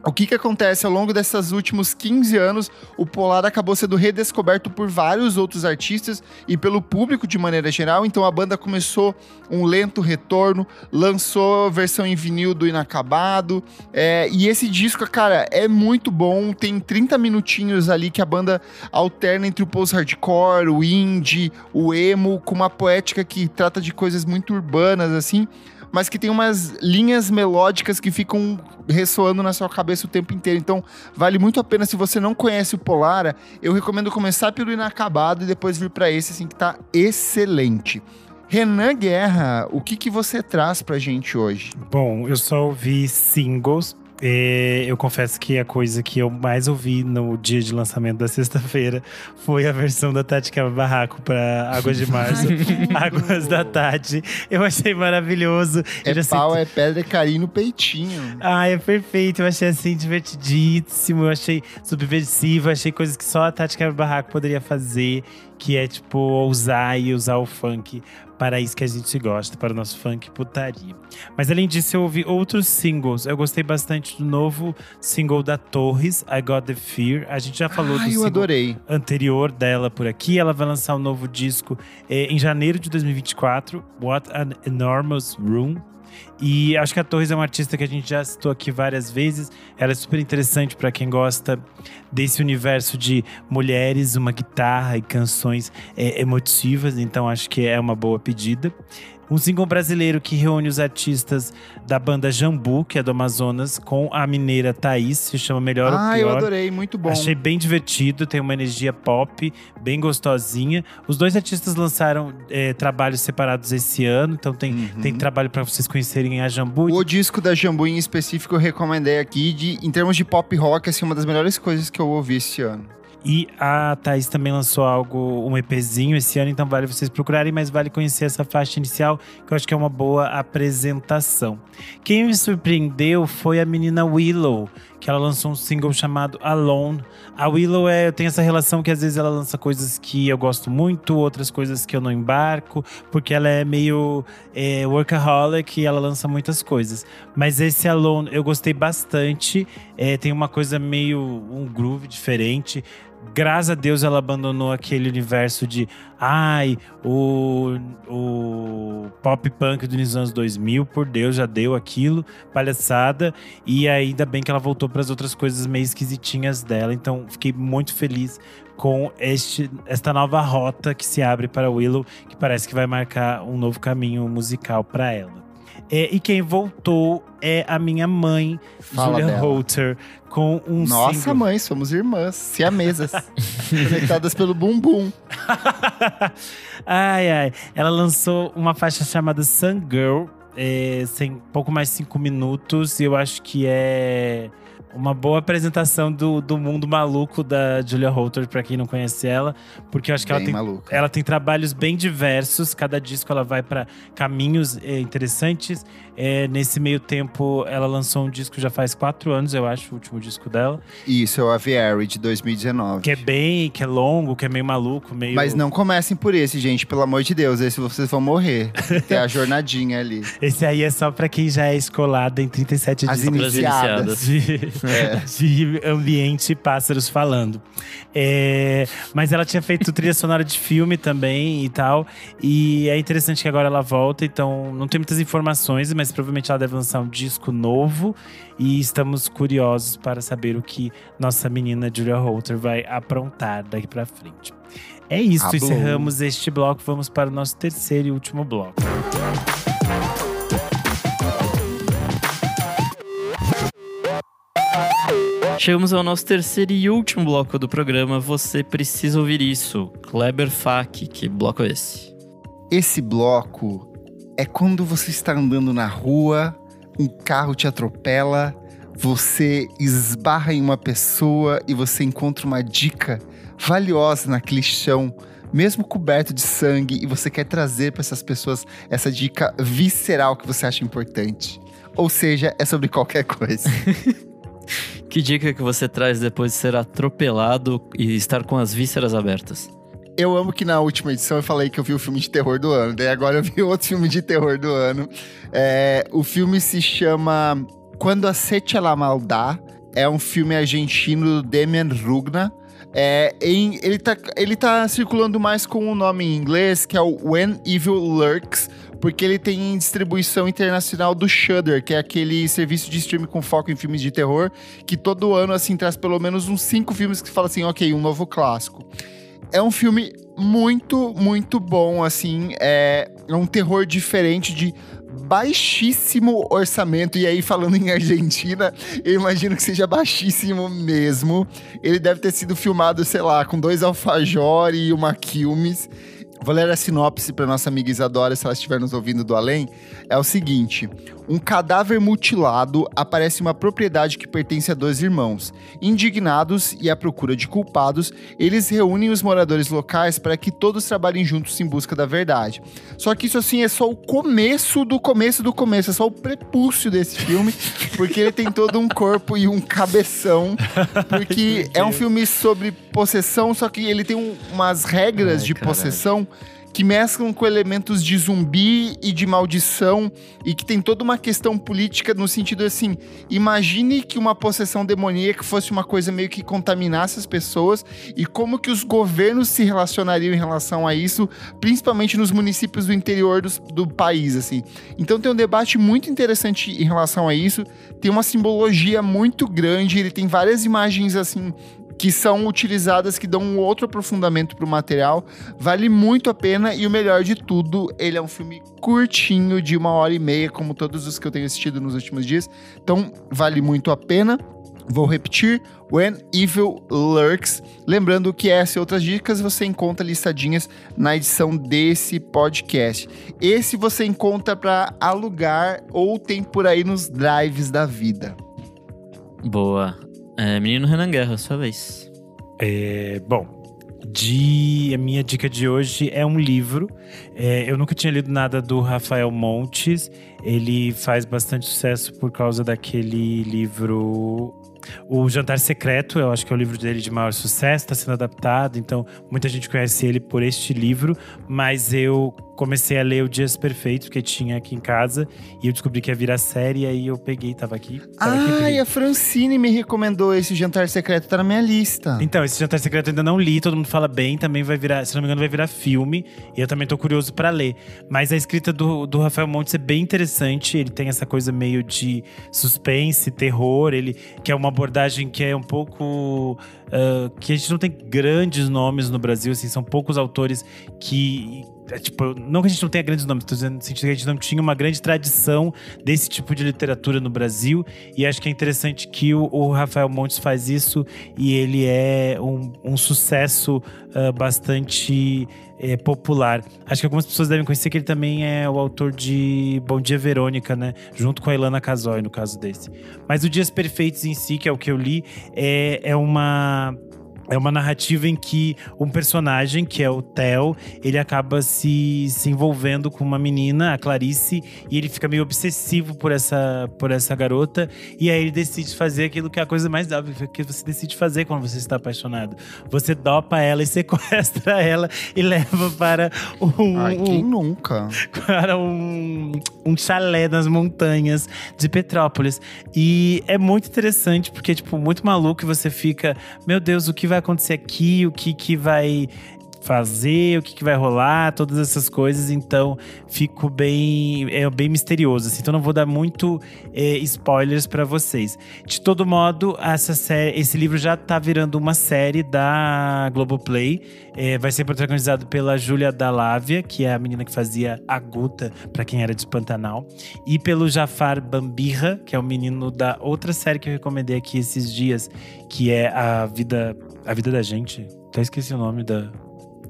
O que, que acontece ao longo desses últimos 15 anos? O Polar acabou sendo redescoberto por vários outros artistas e pelo público de maneira geral. Então a banda começou um lento retorno, lançou versão em vinil do Inacabado. É, e esse disco, cara, é muito bom. Tem 30 minutinhos ali que a banda alterna entre o post-hardcore, o indie, o emo, com uma poética que trata de coisas muito urbanas, assim mas que tem umas linhas melódicas que ficam ressoando na sua cabeça o tempo inteiro. Então, vale muito a pena se você não conhece o Polara, eu recomendo começar pelo inacabado e depois vir para esse assim que tá excelente. Renan Guerra, o que que você traz pra gente hoje? Bom, eu só ouvi singles é, eu confesso que a coisa que eu mais ouvi no dia de lançamento da sexta-feira foi a versão da Tati Quebra Barraco para Águas de Março, Águas da Tati. Eu achei maravilhoso. É pau, é pedra, é carinho no peitinho. Ah, é perfeito. Eu achei assim divertidíssimo. Eu achei subversivo. Eu achei coisas que só a Tati Quebra Barraco poderia fazer que é tipo ousar e usar o funk para isso que a gente gosta, para o nosso funk putaria. Mas além disso, eu ouvi outros singles. Eu gostei bastante do novo single da Torres, I Got the Fear. A gente já falou Ai, do single adorei. anterior dela por aqui. Ela vai lançar um novo disco eh, em janeiro de 2024, What an Enormous Room. E acho que a Torres é uma artista que a gente já citou aqui várias vezes. Ela é super interessante para quem gosta desse universo de mulheres, uma guitarra e canções é, emotivas. Então acho que é uma boa pedida. Um single brasileiro que reúne os artistas da banda Jambu, que é do Amazonas, com a mineira Thaís, se chama Melhor ah, ou Pior. eu adorei, muito bom. Achei bem divertido, tem uma energia pop, bem gostosinha. Os dois artistas lançaram é, trabalhos separados esse ano, então tem, uhum. tem trabalho para vocês conhecerem a Jambu. O disco da Jambu em específico eu recomendei aqui, de, em termos de pop rock, assim, uma das melhores coisas que eu ouvi esse ano. E a Thaís também lançou algo, um EPzinho esse ano, então vale vocês procurarem, mas vale conhecer essa faixa inicial, que eu acho que é uma boa apresentação. Quem me surpreendeu foi a menina Willow, que ela lançou um single chamado Alone. A Willow é, eu tenho essa relação que às vezes ela lança coisas que eu gosto muito, outras coisas que eu não embarco, porque ela é meio é, workaholic e ela lança muitas coisas. Mas esse Alone eu gostei bastante, é, tem uma coisa meio um groove diferente graças a Deus ela abandonou aquele universo de ai, o, o pop punk dos anos 2000, por Deus, já deu aquilo, palhaçada. E ainda bem que ela voltou para as outras coisas meio esquisitinhas dela. Então fiquei muito feliz com este, esta nova rota que se abre para Willow, que parece que vai marcar um novo caminho musical para ela. É, e quem voltou é a minha mãe, Fala Julia. Holter, com um Nossa, single. mãe, somos irmãs, siamesas, conectadas pelo bumbum. ai, ai. Ela lançou uma faixa chamada Sun Girl, é, sem pouco mais de cinco minutos, e eu acho que é uma boa apresentação do, do mundo maluco da Julia Holter, para quem não conhece ela, porque eu acho que ela tem, ela tem trabalhos bem diversos, cada disco ela vai para caminhos é, interessantes. É, nesse meio tempo, ela lançou um disco já faz quatro anos, eu acho, o último disco dela. Isso, é o Aviary, de 2019. Que é bem, que é longo, que é meio maluco, meio… Mas não comecem por esse, gente, pelo amor de Deus, esse vocês vão morrer. Tem a jornadinha ali. Esse aí é só pra quem já é escolado em 37 As iniciadas. De, é. de ambiente e pássaros falando. É, mas ela tinha feito trilha sonora de filme também e tal. E é interessante que agora ela volta, então não tem muitas informações, mas provavelmente ela deve lançar um disco novo. E estamos curiosos para saber o que nossa menina Julia Holter vai aprontar daqui pra frente. É isso, Ablou. encerramos este bloco. Vamos para o nosso terceiro e último bloco. Chegamos ao nosso terceiro e último bloco do programa. Você precisa ouvir isso. Kleber Fak, que bloco é esse? Esse bloco é quando você está andando na rua, um carro te atropela, você esbarra em uma pessoa e você encontra uma dica valiosa naquele chão, mesmo coberto de sangue, e você quer trazer para essas pessoas essa dica visceral que você acha importante. Ou seja, é sobre qualquer coisa. que dica que você traz depois de ser atropelado e estar com as vísceras abertas? Eu amo que na última edição eu falei que eu vi o filme de terror do ano, daí agora eu vi outro filme de terror do ano. É, o filme se chama Quando a Sete La Maldá. É um filme argentino do Demian Rugna. É, em, ele, tá, ele tá circulando mais com o um nome em inglês, que é o When Evil Lurks, porque ele tem distribuição internacional do Shudder, que é aquele serviço de streaming com foco em filmes de terror, que todo ano, assim, traz pelo menos uns cinco filmes que fala assim, ok, um novo clássico. É um filme muito, muito bom, assim, é, é um terror diferente de baixíssimo orçamento. E aí, falando em Argentina, eu imagino que seja baixíssimo mesmo. Ele deve ter sido filmado, sei lá, com dois alfajor e uma Quilmes. Vou ler a sinopse para nossa amiga Isadora, se ela estiver nos ouvindo do além. É o seguinte: um cadáver mutilado aparece em uma propriedade que pertence a dois irmãos. Indignados e à procura de culpados, eles reúnem os moradores locais para que todos trabalhem juntos em busca da verdade. Só que isso, assim, é só o começo do começo do começo, é só o prepúcio desse filme, porque ele tem todo um corpo e um cabeção. Porque é um filme sobre possessão, só que ele tem um, umas regras Ai, de caralho. possessão que mesclam com elementos de zumbi e de maldição e que tem toda uma questão política no sentido assim, imagine que uma possessão demoníaca fosse uma coisa meio que contaminasse as pessoas e como que os governos se relacionariam em relação a isso, principalmente nos municípios do interior do, do país, assim. Então tem um debate muito interessante em relação a isso, tem uma simbologia muito grande, ele tem várias imagens assim que são utilizadas, que dão um outro aprofundamento pro material. Vale muito a pena e o melhor de tudo, ele é um filme curtinho, de uma hora e meia, como todos os que eu tenho assistido nos últimos dias. Então, vale muito a pena. Vou repetir, When Evil Lurks. Lembrando que essa e outras dicas você encontra listadinhas na edição desse podcast. Esse você encontra para alugar ou tem por aí nos drives da vida. Boa. É, menino Renan Guerra, sua vez. É, bom, de a minha dica de hoje é um livro. É, eu nunca tinha lido nada do Rafael Montes. Ele faz bastante sucesso por causa daquele livro o Jantar Secreto, eu acho que é o livro dele de maior sucesso, está sendo adaptado, então muita gente conhece ele por este livro, mas eu comecei a ler o Dias Perfeitos, que tinha aqui em casa, e eu descobri que ia virar série, e aí eu peguei, tava aqui. Tava ah, e a Francine me recomendou esse Jantar Secreto, tá na minha lista. Então, esse Jantar Secreto eu ainda não li, todo mundo fala bem, também vai virar, se não me engano, vai virar filme, e eu também tô curioso para ler. Mas a escrita do, do Rafael Montes é bem interessante, ele tem essa coisa meio de suspense, terror, ele que é uma abordagem que é um pouco uh, que a gente não tem grandes nomes no Brasil, assim, são poucos autores que é, tipo, não que a gente não tenha grandes nomes, estou dizendo no sentido que a gente não tinha uma grande tradição desse tipo de literatura no Brasil. E acho que é interessante que o, o Rafael Montes faz isso e ele é um, um sucesso uh, bastante é, popular. Acho que algumas pessoas devem conhecer que ele também é o autor de Bom Dia Verônica, né? Junto com a Ilana Casoy, no caso desse. Mas o Dias Perfeitos em si, que é o que eu li, é, é uma é uma narrativa em que um personagem, que é o Theo, ele acaba se, se envolvendo com uma menina, a Clarice, e ele fica meio obsessivo por essa, por essa garota. E aí ele decide fazer aquilo que é a coisa mais óbvia que você decide fazer quando você está apaixonado. Você dopa ela e sequestra ela e leva para um. Ai, quem nunca? Para um, um chalé nas montanhas de Petrópolis. E é muito interessante, porque, tipo, muito maluco e você fica, meu Deus, o que vai vai acontecer aqui, o que, que vai fazer, o que, que vai rolar, todas essas coisas. Então, fico bem, é bem misterioso. Assim, então, não vou dar muito é, spoilers para vocês. De todo modo, essa série, esse livro já tá virando uma série da Globoplay. É, vai ser protagonizado pela Júlia Dalávia, que é a menina que fazia a Guta, para quem era de Pantanal, e pelo Jafar Bambirra, que é o menino da outra série que eu recomendei aqui esses dias, que é a vida, a vida da gente. Até esqueci o nome da,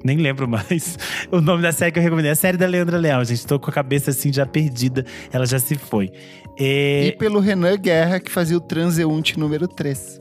nem lembro mais o nome da série que eu recomendei. A série da Leandra Leal, gente. Tô com a cabeça assim já perdida. Ela já se foi. E, e pelo Renan Guerra, que fazia o Transeunte número 3.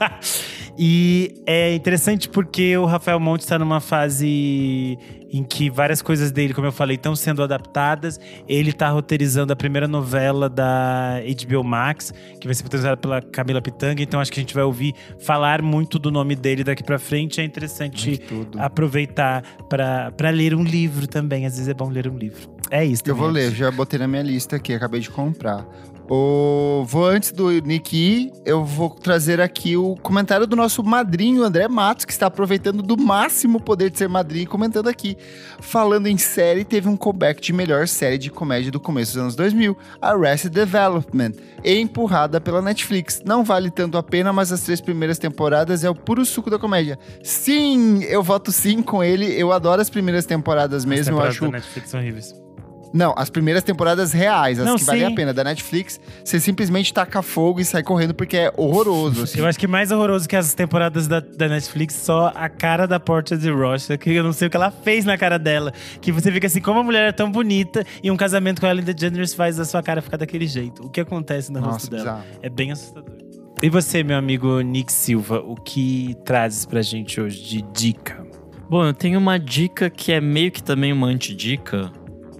e é interessante porque o Rafael Monte está numa fase em que várias coisas dele, como eu falei, estão sendo adaptadas. Ele está roteirizando a primeira novela da HBO Max, que vai ser protagonizada pela Camila Pitanga. Então acho que a gente vai ouvir falar muito do nome dele daqui para frente. É interessante aproveitar para ler um livro também. Às vezes é bom ler um livro. É isso. Eu vou ler, já botei na minha lista aqui, acabei de comprar. O, vou antes do Nick ir, eu vou trazer aqui o comentário do nosso madrinho André Matos, que está aproveitando do máximo o poder de ser madrinho e comentando aqui. Falando em série, teve um comeback de melhor série de comédia do começo dos anos 2000, Arrested Development, empurrada pela Netflix. Não vale tanto a pena, mas as três primeiras temporadas é o puro suco da comédia. Sim, eu voto sim com ele. Eu adoro as primeiras temporadas mesmo. As temporadas eu acho. Da Netflix são horríveis. Não, as primeiras temporadas reais, as Não, que valem a pena. Da Netflix, você simplesmente taca fogo e sai correndo porque é horroroso. Assim. Eu acho que mais horroroso que as temporadas da, da Netflix, só a cara da Porta de Rocha, que eu não sei o que ela fez na cara dela. Que você fica assim, como a mulher é tão bonita e um casamento com ela Ellen DeGeneres faz a sua cara ficar daquele jeito. O que acontece no Nossa, rosto dela? Bizarro. É bem assustador. E você, meu amigo Nick Silva, o que trazes pra gente hoje de dica? Bom, eu tenho uma dica que é meio que também uma antidica,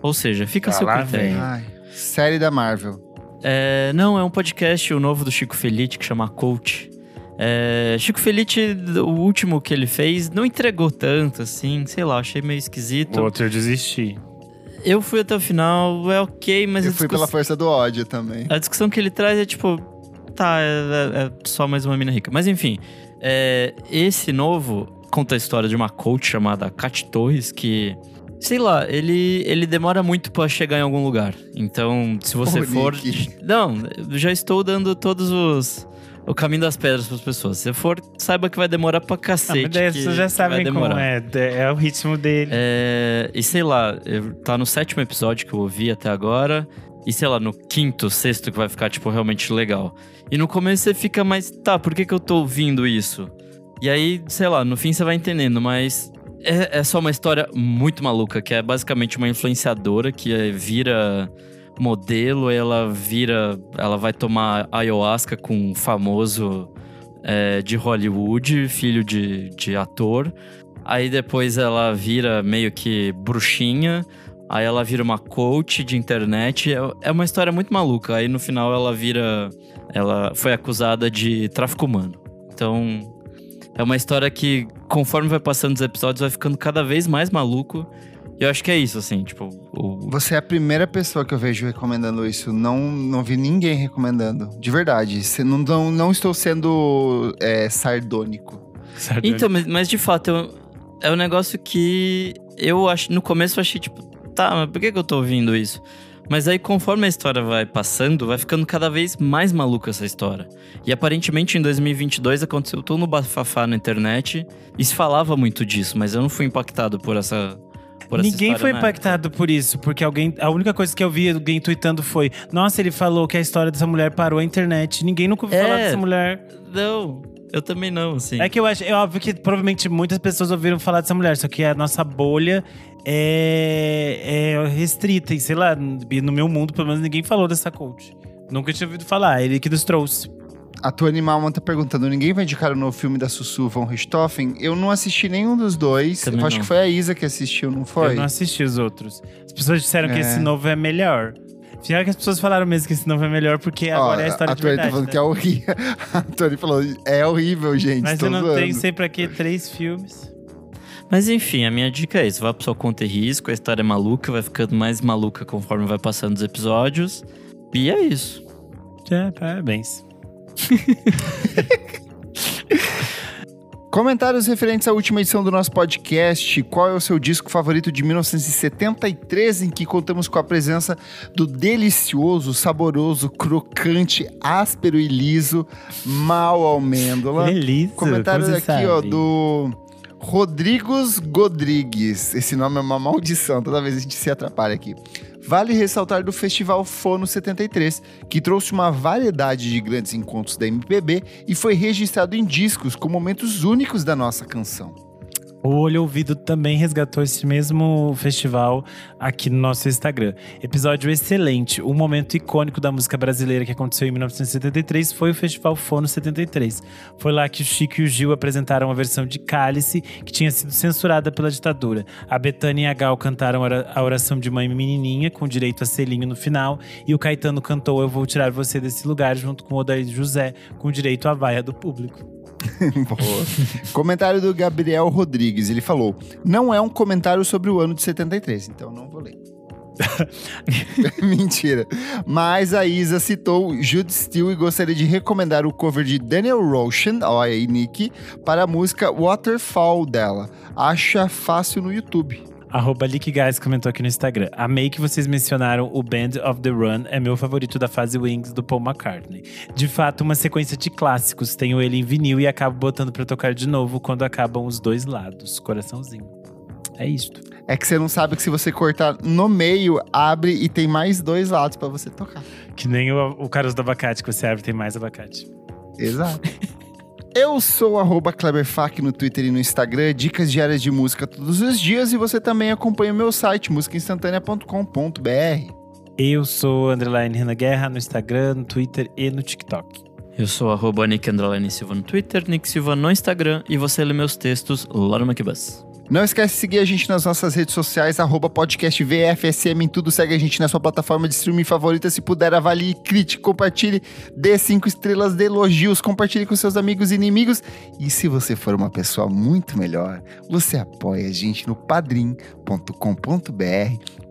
ou seja, fica a seu critério. Ai, série da Marvel. É, não, é um podcast o novo do Chico Felite que chama Coach. É, Chico Felite, o último que ele fez, não entregou tanto, assim, sei lá, achei meio esquisito. O outro eu desisti. Eu fui até o final, é ok, mas. Eu fui discuss... pela força do ódio também. A discussão que ele traz é tipo. Tá, é, é, é só mais uma mina rica. Mas enfim, é, esse novo conta a história de uma coach chamada Kat Torres, que Sei lá, ele, ele demora muito para chegar em algum lugar. Então, se você for. Não, já estou dando todos os. O caminho das pedras para as pessoas. Se for, saiba que vai demorar pra cacete. Não, vocês já sabem como é. É o ritmo dele. É, e sei lá, tá no sétimo episódio que eu ouvi até agora. E sei lá, no quinto, sexto que vai ficar, tipo, realmente legal. E no começo você fica mais, tá, por que, que eu tô ouvindo isso? E aí, sei lá, no fim você vai entendendo, mas é, é, só uma história muito maluca, que é basicamente uma influenciadora que é, vira modelo, ela vira. Ela vai tomar ayahuasca com um famoso é, de Hollywood, filho de, de ator. Aí depois ela vira meio que bruxinha. Aí ela vira uma coach de internet. É, é uma história muito maluca. Aí no final ela vira. Ela foi acusada de tráfico humano. Então, é uma história que, conforme vai passando os episódios, vai ficando cada vez mais maluco. E eu acho que é isso, assim, tipo. O... Você é a primeira pessoa que eu vejo recomendando isso. Não, não vi ninguém recomendando. De verdade. Não, não, não estou sendo é, sardônico. sardônico. Então, mas, mas de fato, eu, é um negócio que eu acho. No começo eu achei, tipo, tá, mas por que, que eu tô ouvindo isso? Mas aí, conforme a história vai passando, vai ficando cada vez mais maluca essa história. E aparentemente em 2022 aconteceu tudo no bafafá na internet e se falava muito disso, mas eu não fui impactado por essa. Ninguém foi impactado época. por isso, porque alguém. A única coisa que eu vi alguém tweetando foi: Nossa, ele falou que a história dessa mulher parou a internet. Ninguém nunca ouviu é, falar dessa mulher. Não. Eu também não, assim. É que eu acho, é óbvio que provavelmente muitas pessoas ouviram falar dessa mulher, só que a nossa bolha é, é restrita. E sei lá, no meu mundo, pelo menos ninguém falou dessa coach. Nunca tinha ouvido falar, ele que nos trouxe. A tua Animal tá perguntando: ninguém vai indicar o novo filme da Sussu von Richthofen? Eu não assisti nenhum dos dois. Também eu acho não. que foi a Isa que assistiu, não foi? Eu não assisti os outros. As pessoas disseram é. que esse novo é melhor. Pior que as pessoas falaram mesmo que esse novo é melhor, porque Ó, agora é a história a de tá verdade. A tá falando né? que é horrível. A Tony falou, é horrível, gente. Mas eu não tenho sempre aqui três filmes. Mas enfim, a minha dica é isso: vá pro seu conta e risco, a história é maluca, vai ficando mais maluca conforme vai passando os episódios. E é isso. É, parabéns. Comentários referentes à última edição do nosso podcast. Qual é o seu disco favorito de 1973, em que contamos com a presença do delicioso, saboroso, crocante, áspero e liso Mal Almêndola? Delícia. Comentário como aqui, você ó, sabe? do Rodrigos Godrigues. Esse nome é uma maldição, toda vez a gente se atrapalha aqui. Vale ressaltar do Festival Fono 73, que trouxe uma variedade de grandes encontros da MPB e foi registrado em discos com momentos únicos da nossa canção. O Olho Ouvido também resgatou esse mesmo festival aqui no nosso Instagram. Episódio excelente. Um momento icônico da música brasileira que aconteceu em 1973 foi o Festival Fono 73. Foi lá que o Chico e o Gil apresentaram a versão de Cálice, que tinha sido censurada pela ditadura. A Betânia e a Gal cantaram a oração de mãe menininha, com direito a selinho no final. E o Caetano cantou Eu Vou Tirar Você Desse Lugar, junto com o Odair José, com direito à vaia do público. Comentário do Gabriel Rodrigues. Ele falou: Não é um comentário sobre o ano de 73, então não vou ler. Mentira. Mas a Isa citou Jude Steele e gostaria de recomendar o cover de Daniel Roshan, olha aí, Nick, para a música Waterfall dela. Acha fácil no YouTube. Arroba Guys comentou aqui no Instagram. Amei que vocês mencionaram o Band of the Run, é meu favorito da fase Wings do Paul McCartney. De fato, uma sequência de clássicos. Tenho ele em vinil e acabo botando pra tocar de novo quando acabam os dois lados. Coraçãozinho. É isto. É que você não sabe que se você cortar no meio, abre e tem mais dois lados para você tocar. Que nem o, o caroço do abacate, que você abre tem mais abacate. Exato. Eu sou arroba Kleberfac no Twitter e no Instagram, dicas diárias de música todos os dias e você também acompanha o meu site, musicainstantanea.com.br. Eu sou Underline Renan Guerra no Instagram, no Twitter e no TikTok. Eu sou arroba Nick Silva no Twitter, Nick Silva no Instagram e você lê meus textos lá no Macbus. Não esquece de seguir a gente nas nossas redes sociais, arroba podcast VFSM em tudo. Segue a gente na sua plataforma de streaming favorita. Se puder, avalie, critique, compartilhe, dê cinco estrelas, dê elogios, compartilhe com seus amigos e inimigos. E se você for uma pessoa muito melhor, você apoia a gente no padrim.com.br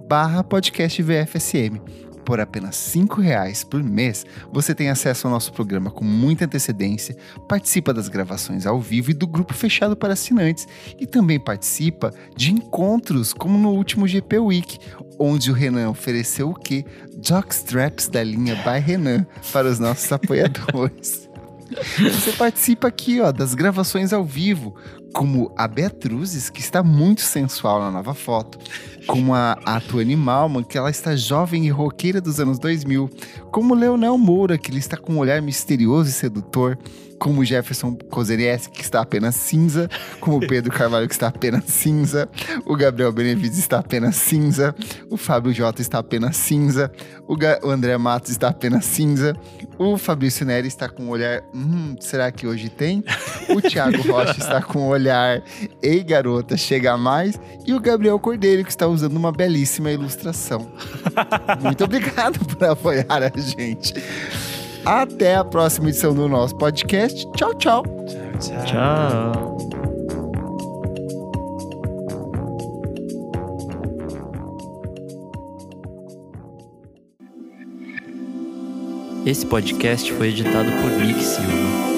barra podcast VFSM por apenas cinco reais por mês, você tem acesso ao nosso programa com muita antecedência, participa das gravações ao vivo e do grupo fechado para assinantes e também participa de encontros, como no último GP Week, onde o Renan ofereceu o quê? Jockstraps da linha by Renan para os nossos apoiadores. Você participa aqui, ó, das gravações ao vivo, como a Beatruzes, que está muito sensual na nova foto, como a, a Tuane Malman, que ela está jovem e roqueira dos anos 2000, como Leonel Moura, que ele está com um olhar misterioso e sedutor, como Jefferson Kozeriesi, que está apenas cinza, como Pedro Carvalho, que está apenas cinza, o Gabriel Benevides está apenas cinza, o Fábio Jota está apenas cinza, o, Ga o André Matos está apenas cinza, o Fabrício Neri está com um olhar, hum, será que hoje tem? O Thiago Rocha está com um olhar, ei garota, chega mais, e o Gabriel Cordeiro, que está usando uma belíssima ilustração. Muito obrigado por apoiar a gente. Até a próxima edição do nosso podcast. Tchau, tchau. Tchau, Tchau. Esse podcast foi editado por Nick Silva.